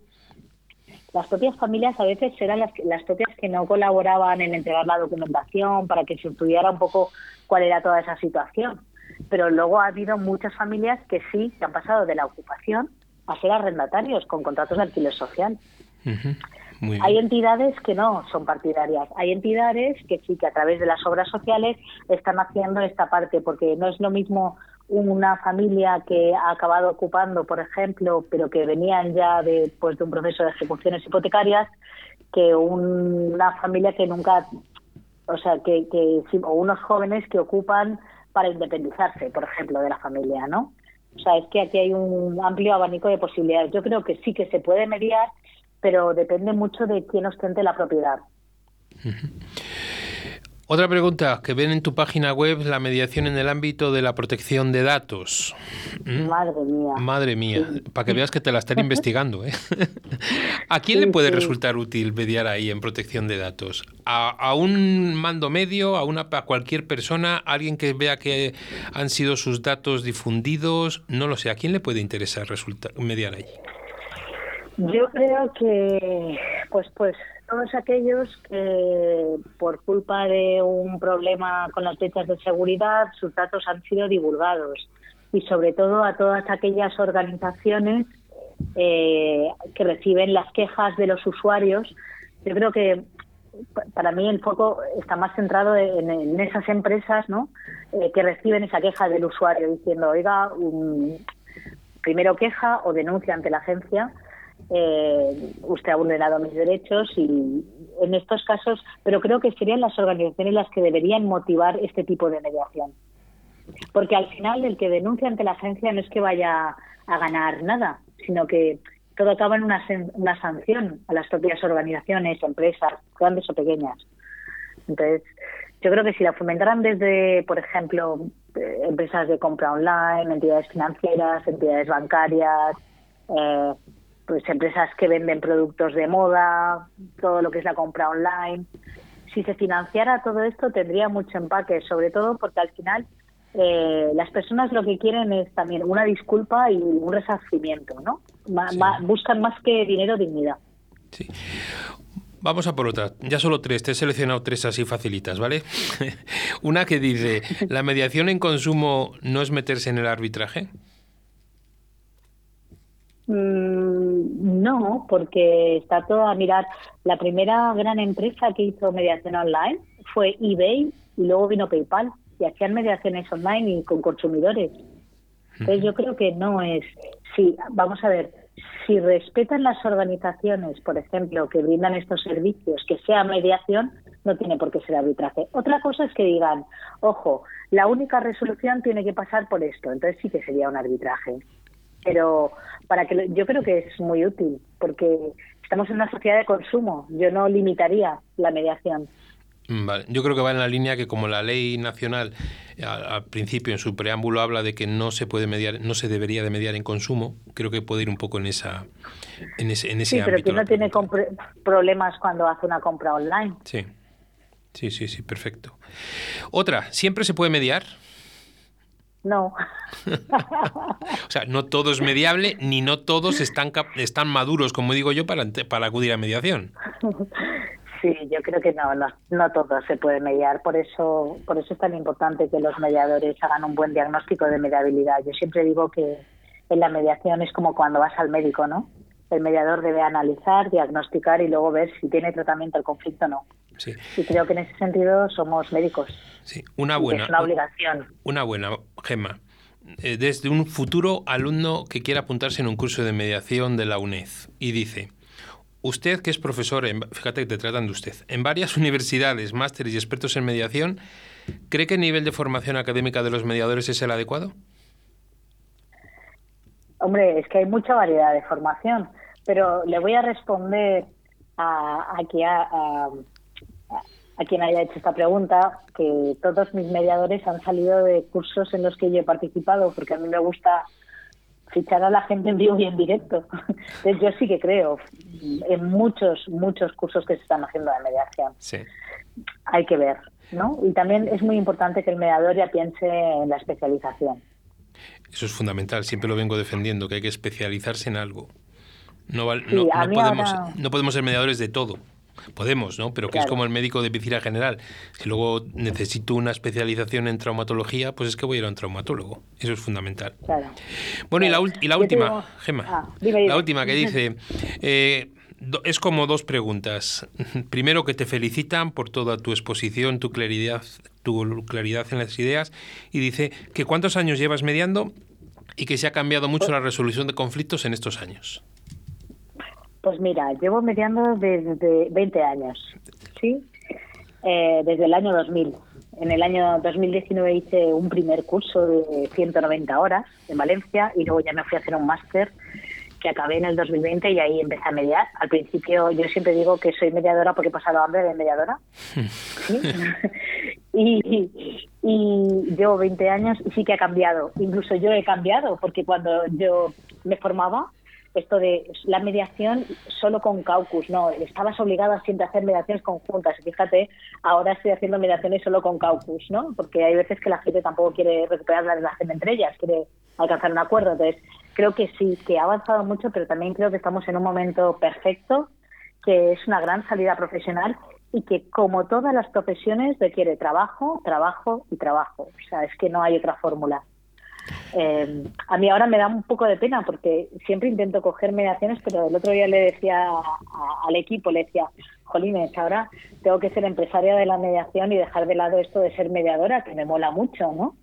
I: Las propias familias a veces eran las, las propias que no colaboraban en entregar la documentación para que se estudiara un poco cuál era toda esa situación. Pero luego ha habido muchas familias que sí, que han pasado de la ocupación a ser arrendatarios con contratos de alquiler social. Hay entidades que no son partidarias. Hay entidades que sí, que a través de las obras sociales están haciendo esta parte, porque no es lo mismo una familia que ha acabado ocupando, por ejemplo, pero que venían ya de, pues, de un proceso de ejecuciones hipotecarias, que una familia que nunca, o sea, que, que o unos jóvenes que ocupan para independizarse, por ejemplo, de la familia, ¿no? O sea, es que aquí hay un amplio abanico de posibilidades. Yo creo que sí que se puede mediar pero depende mucho de quién ostente la propiedad.
A: Otra pregunta, que ven en tu página web la mediación en el ámbito de la protección de datos.
I: ¿Mm? Madre mía.
A: Madre mía, para que veas que te la están investigando. ¿eh? ¿A quién le puede resultar útil mediar ahí en protección de datos? ¿A, un mando medio, a, una, a cualquier persona, alguien que vea que han sido sus datos difundidos? No lo sé, ¿a quién le puede interesar resultar, mediar ahí?
I: Yo creo que, pues, pues todos aquellos que por culpa de un problema con las fechas de seguridad sus datos han sido divulgados y sobre todo a todas aquellas organizaciones eh, que reciben las quejas de los usuarios. Yo creo que para mí el foco está más centrado en, esas empresas ¿no? Eh, que reciben esa queja del usuario diciendo, oiga, primero queja o denuncia ante la agencia eh, usted ha vulnerado mis derechos y en estos casos, pero creo que serían las organizaciones las que deberían motivar este tipo de mediación. Porque al final el que denuncia ante la agencia no es que vaya a ganar nada, sino que todo acaba en una, una sanción a las propias organizaciones, empresas, grandes o pequeñas. Entonces, yo creo que si la fomentaran desde, por ejemplo, eh, empresas de compra online, entidades financieras, entidades bancarias, eh, pues empresas que venden productos de moda, todo lo que es la compra online. Si se financiara todo esto tendría mucho empaque, sobre todo porque al final eh, las personas lo que quieren es también una disculpa y un resarcimiento, ¿no? buscan más que dinero dignidad.
A: Sí. Vamos a por otra. Ya solo tres. Te he seleccionado tres así facilitas, ¿vale? Una que dice, ¿la mediación en consumo no es meterse en el arbitraje?
I: Mm, no, porque está todo a mirar. La primera gran empresa que hizo mediación online fue eBay y luego vino PayPal y hacían mediaciones online y con consumidores. Entonces yo creo que no es, sí, vamos a ver, si respetan las organizaciones, por ejemplo, que brindan estos servicios, que sea mediación, no tiene por qué ser arbitraje. Otra cosa es que digan, ojo, la única resolución tiene que pasar por esto, entonces sí que sería un arbitraje pero para que yo creo que es muy útil porque estamos en una sociedad de consumo. Yo no limitaría la mediación.
A: Mm, vale. Yo creo que va en la línea que como la ley nacional al, principio en su preámbulo habla de que no se puede mediar, no se debería de mediar en consumo, creo que puede ir un poco en esa en ese, en ese
I: sí, pero que no tiene problemas cuando hace una compra online.
A: Sí. Sí, sí, sí, perfecto. Otra, ¿siempre se puede mediar?
I: No.
A: o sea, no todo es mediable, ni no todos están, están maduros, como digo yo, para, para acudir a mediación.
I: Sí, yo creo que no, no, no todo se puede mediar. Por eso, por eso es tan importante que los mediadores hagan un buen diagnóstico de mediabilidad. Yo siempre digo que en la mediación es como cuando vas al médico, ¿no? El mediador debe analizar, diagnosticar y luego ver si tiene tratamiento el conflicto o no. Sí. Y creo que en ese sentido somos médicos.
A: Sí, una buena.
I: Es una obligación.
A: Una buena, Gemma. Eh, desde un futuro alumno que quiera apuntarse en un curso de mediación de la UNED y dice, usted que es profesor, fíjate que te tratan de usted, en varias universidades, másteres y expertos en mediación, ¿cree que el nivel de formación académica de los mediadores es el adecuado?
I: Hombre, es que hay mucha variedad de formación, pero le voy a responder a, aquí a a quien haya hecho esta pregunta, que todos mis mediadores han salido de cursos en los que yo he participado, porque a mí me gusta fichar a la gente en vivo y en directo. Entonces yo sí que creo en muchos, muchos cursos que se están haciendo de mediación.
A: Sí.
I: Hay que ver, ¿no? Y también es muy importante que el mediador ya piense en la especialización.
A: Eso es fundamental, siempre lo vengo defendiendo, que hay que especializarse en algo. No, podemos, no podemos ser mediadores de todo. Podemos, ¿no? Pero que es como el médico de piscina general. Si luego necesito una especialización en traumatología, pues es que voy a ir a un traumatólogo. Eso es fundamental.
I: Claro.
A: Bueno, y la, y la última, Gemma, ah, la última que dice, eh, es como dos preguntas. Primero que te felicitan por toda tu exposición, tu claridad, tu claridad en las ideas y dice que cuántos años llevas mediando y que se ha cambiado mucho la resolución de conflictos en estos años.
I: Pues mira, llevo mediando desde 20 años, ¿sí? Eh, desde el año 2000. En el año 2019 hice un primer curso de 190 horas en Valencia y luego ya me fui a hacer un máster que acabé en el 2020 y ahí empecé a mediar. Al principio yo siempre digo que soy mediadora porque he pasado hambre de mediadora. y, y, llevo 20 años y sí que ha cambiado. Incluso yo he cambiado porque cuando yo me formaba, esto de la mediación solo con caucus, no, estabas obligada siempre a hacer mediaciones conjuntas. Fíjate, ahora estoy haciendo mediaciones solo con caucus, ¿no? Porque hay veces que la gente tampoco quiere recuperar la relación entre ellas, quiere alcanzar un acuerdo. Entonces, creo que sí, que ha avanzado mucho, pero también creo que estamos en un momento perfecto, que es una gran salida profesional y que como todas las profesiones requiere trabajo, trabajo y trabajo. O sea, es que no hay otra fórmula. Eh, a mí ahora me da un poco de pena porque siempre intento coger mediaciones, pero el otro día le decía al equipo, le decía, Jolines, ahora tengo que ser empresaria de la mediación y dejar de lado esto de ser mediadora, que me mola mucho, ¿no?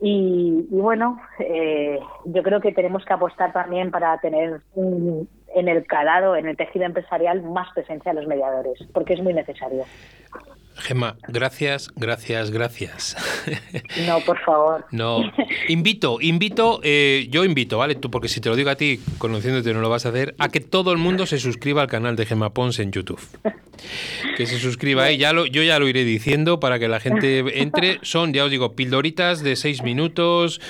I: Y, bueno, eh, yo creo que tenemos que apostar también para tener en el calado, en el tejido empresarial, más presencia de los mediadores, porque es muy necesario.
A: Gemma, gracias, gracias, gracias.
I: No, por favor.
A: No, invito, invito, eh, yo invito, ¿vale? Tú, porque si te lo digo a ti, conociéndote no lo vas a hacer, a que todo el mundo se suscriba al canal de Gemma Pons en YouTube. Que se suscriba ahí, ya lo, yo ya lo iré diciendo para que la gente entre. Son, ya os digo, pildoritas de seis minutos,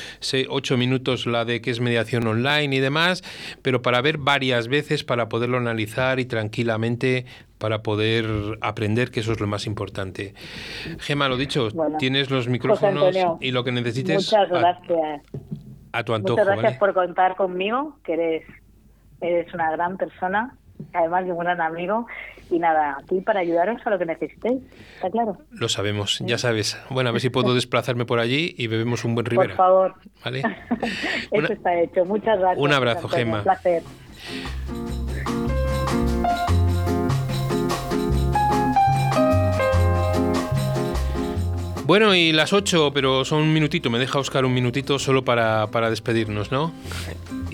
A: ocho minutos la de que es mediación online y demás, pero para ver varias veces, para poderlo analizar y tranquilamente para poder aprender, que eso es lo más importante. Gema, lo dicho, tienes los micrófonos y lo que necesites.
I: Muchas gracias.
A: A, tu antojo.
I: Muchas gracias por contar conmigo, que eres, eres una gran persona, además de un gran amigo. Y nada, aquí para ayudaros a lo que necesitéis, ¿está claro?
A: Lo sabemos, ya sabes. Bueno, a ver si puedo desplazarme por allí y bebemos un buen Ribera.
I: Por favor.
A: ¿Vale?
I: Eso está hecho. Muchas gracias.
A: Un abrazo, Gema.
I: Un placer.
A: Bueno, y las 8, pero son un minutito, me deja Oscar un minutito solo para, para despedirnos, ¿no?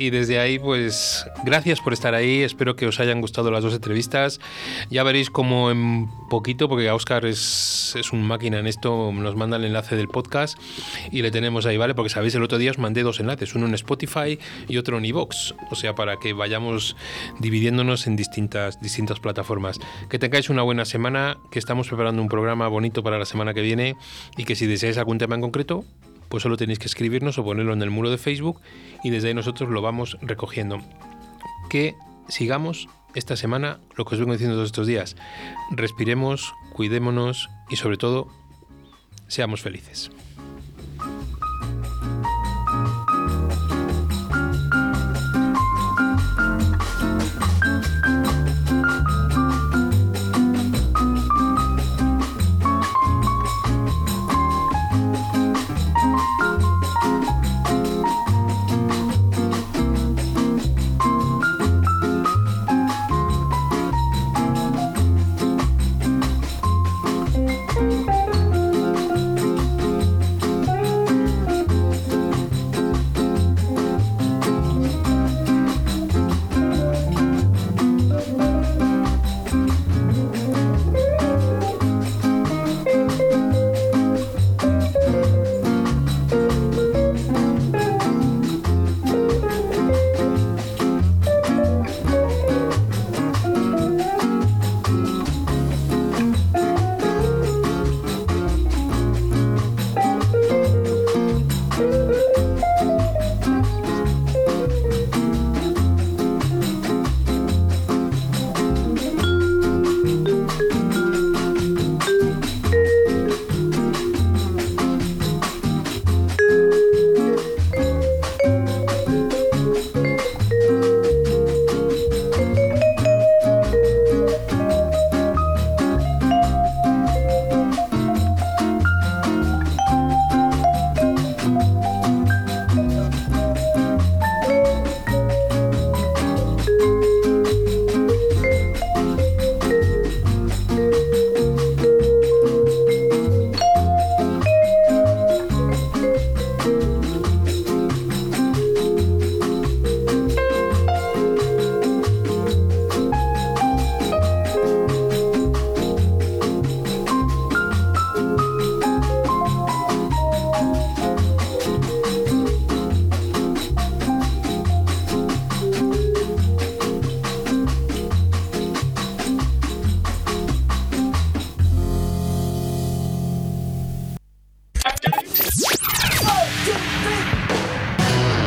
A: Y desde ahí, pues gracias por estar ahí. Espero que os hayan gustado las dos entrevistas. Ya veréis cómo en poquito, porque Oscar es, es un máquina en esto, nos manda el enlace del podcast y le tenemos ahí, ¿vale? Porque sabéis, el otro día os mandé dos enlaces, uno en Spotify y otro en iVoox. O sea, para que vayamos dividiéndonos en distintas, distintas plataformas. Que tengáis una buena semana, que estamos preparando un programa bonito para la semana que viene y que si deseáis algún tema en concreto, pues solo tenéis que escribirnos o ponerlo en el muro de Facebook y desde ahí nosotros lo vamos recogiendo. Que sigamos esta semana lo que os vengo diciendo todos estos días. Respiremos, cuidémonos y sobre todo, seamos felices.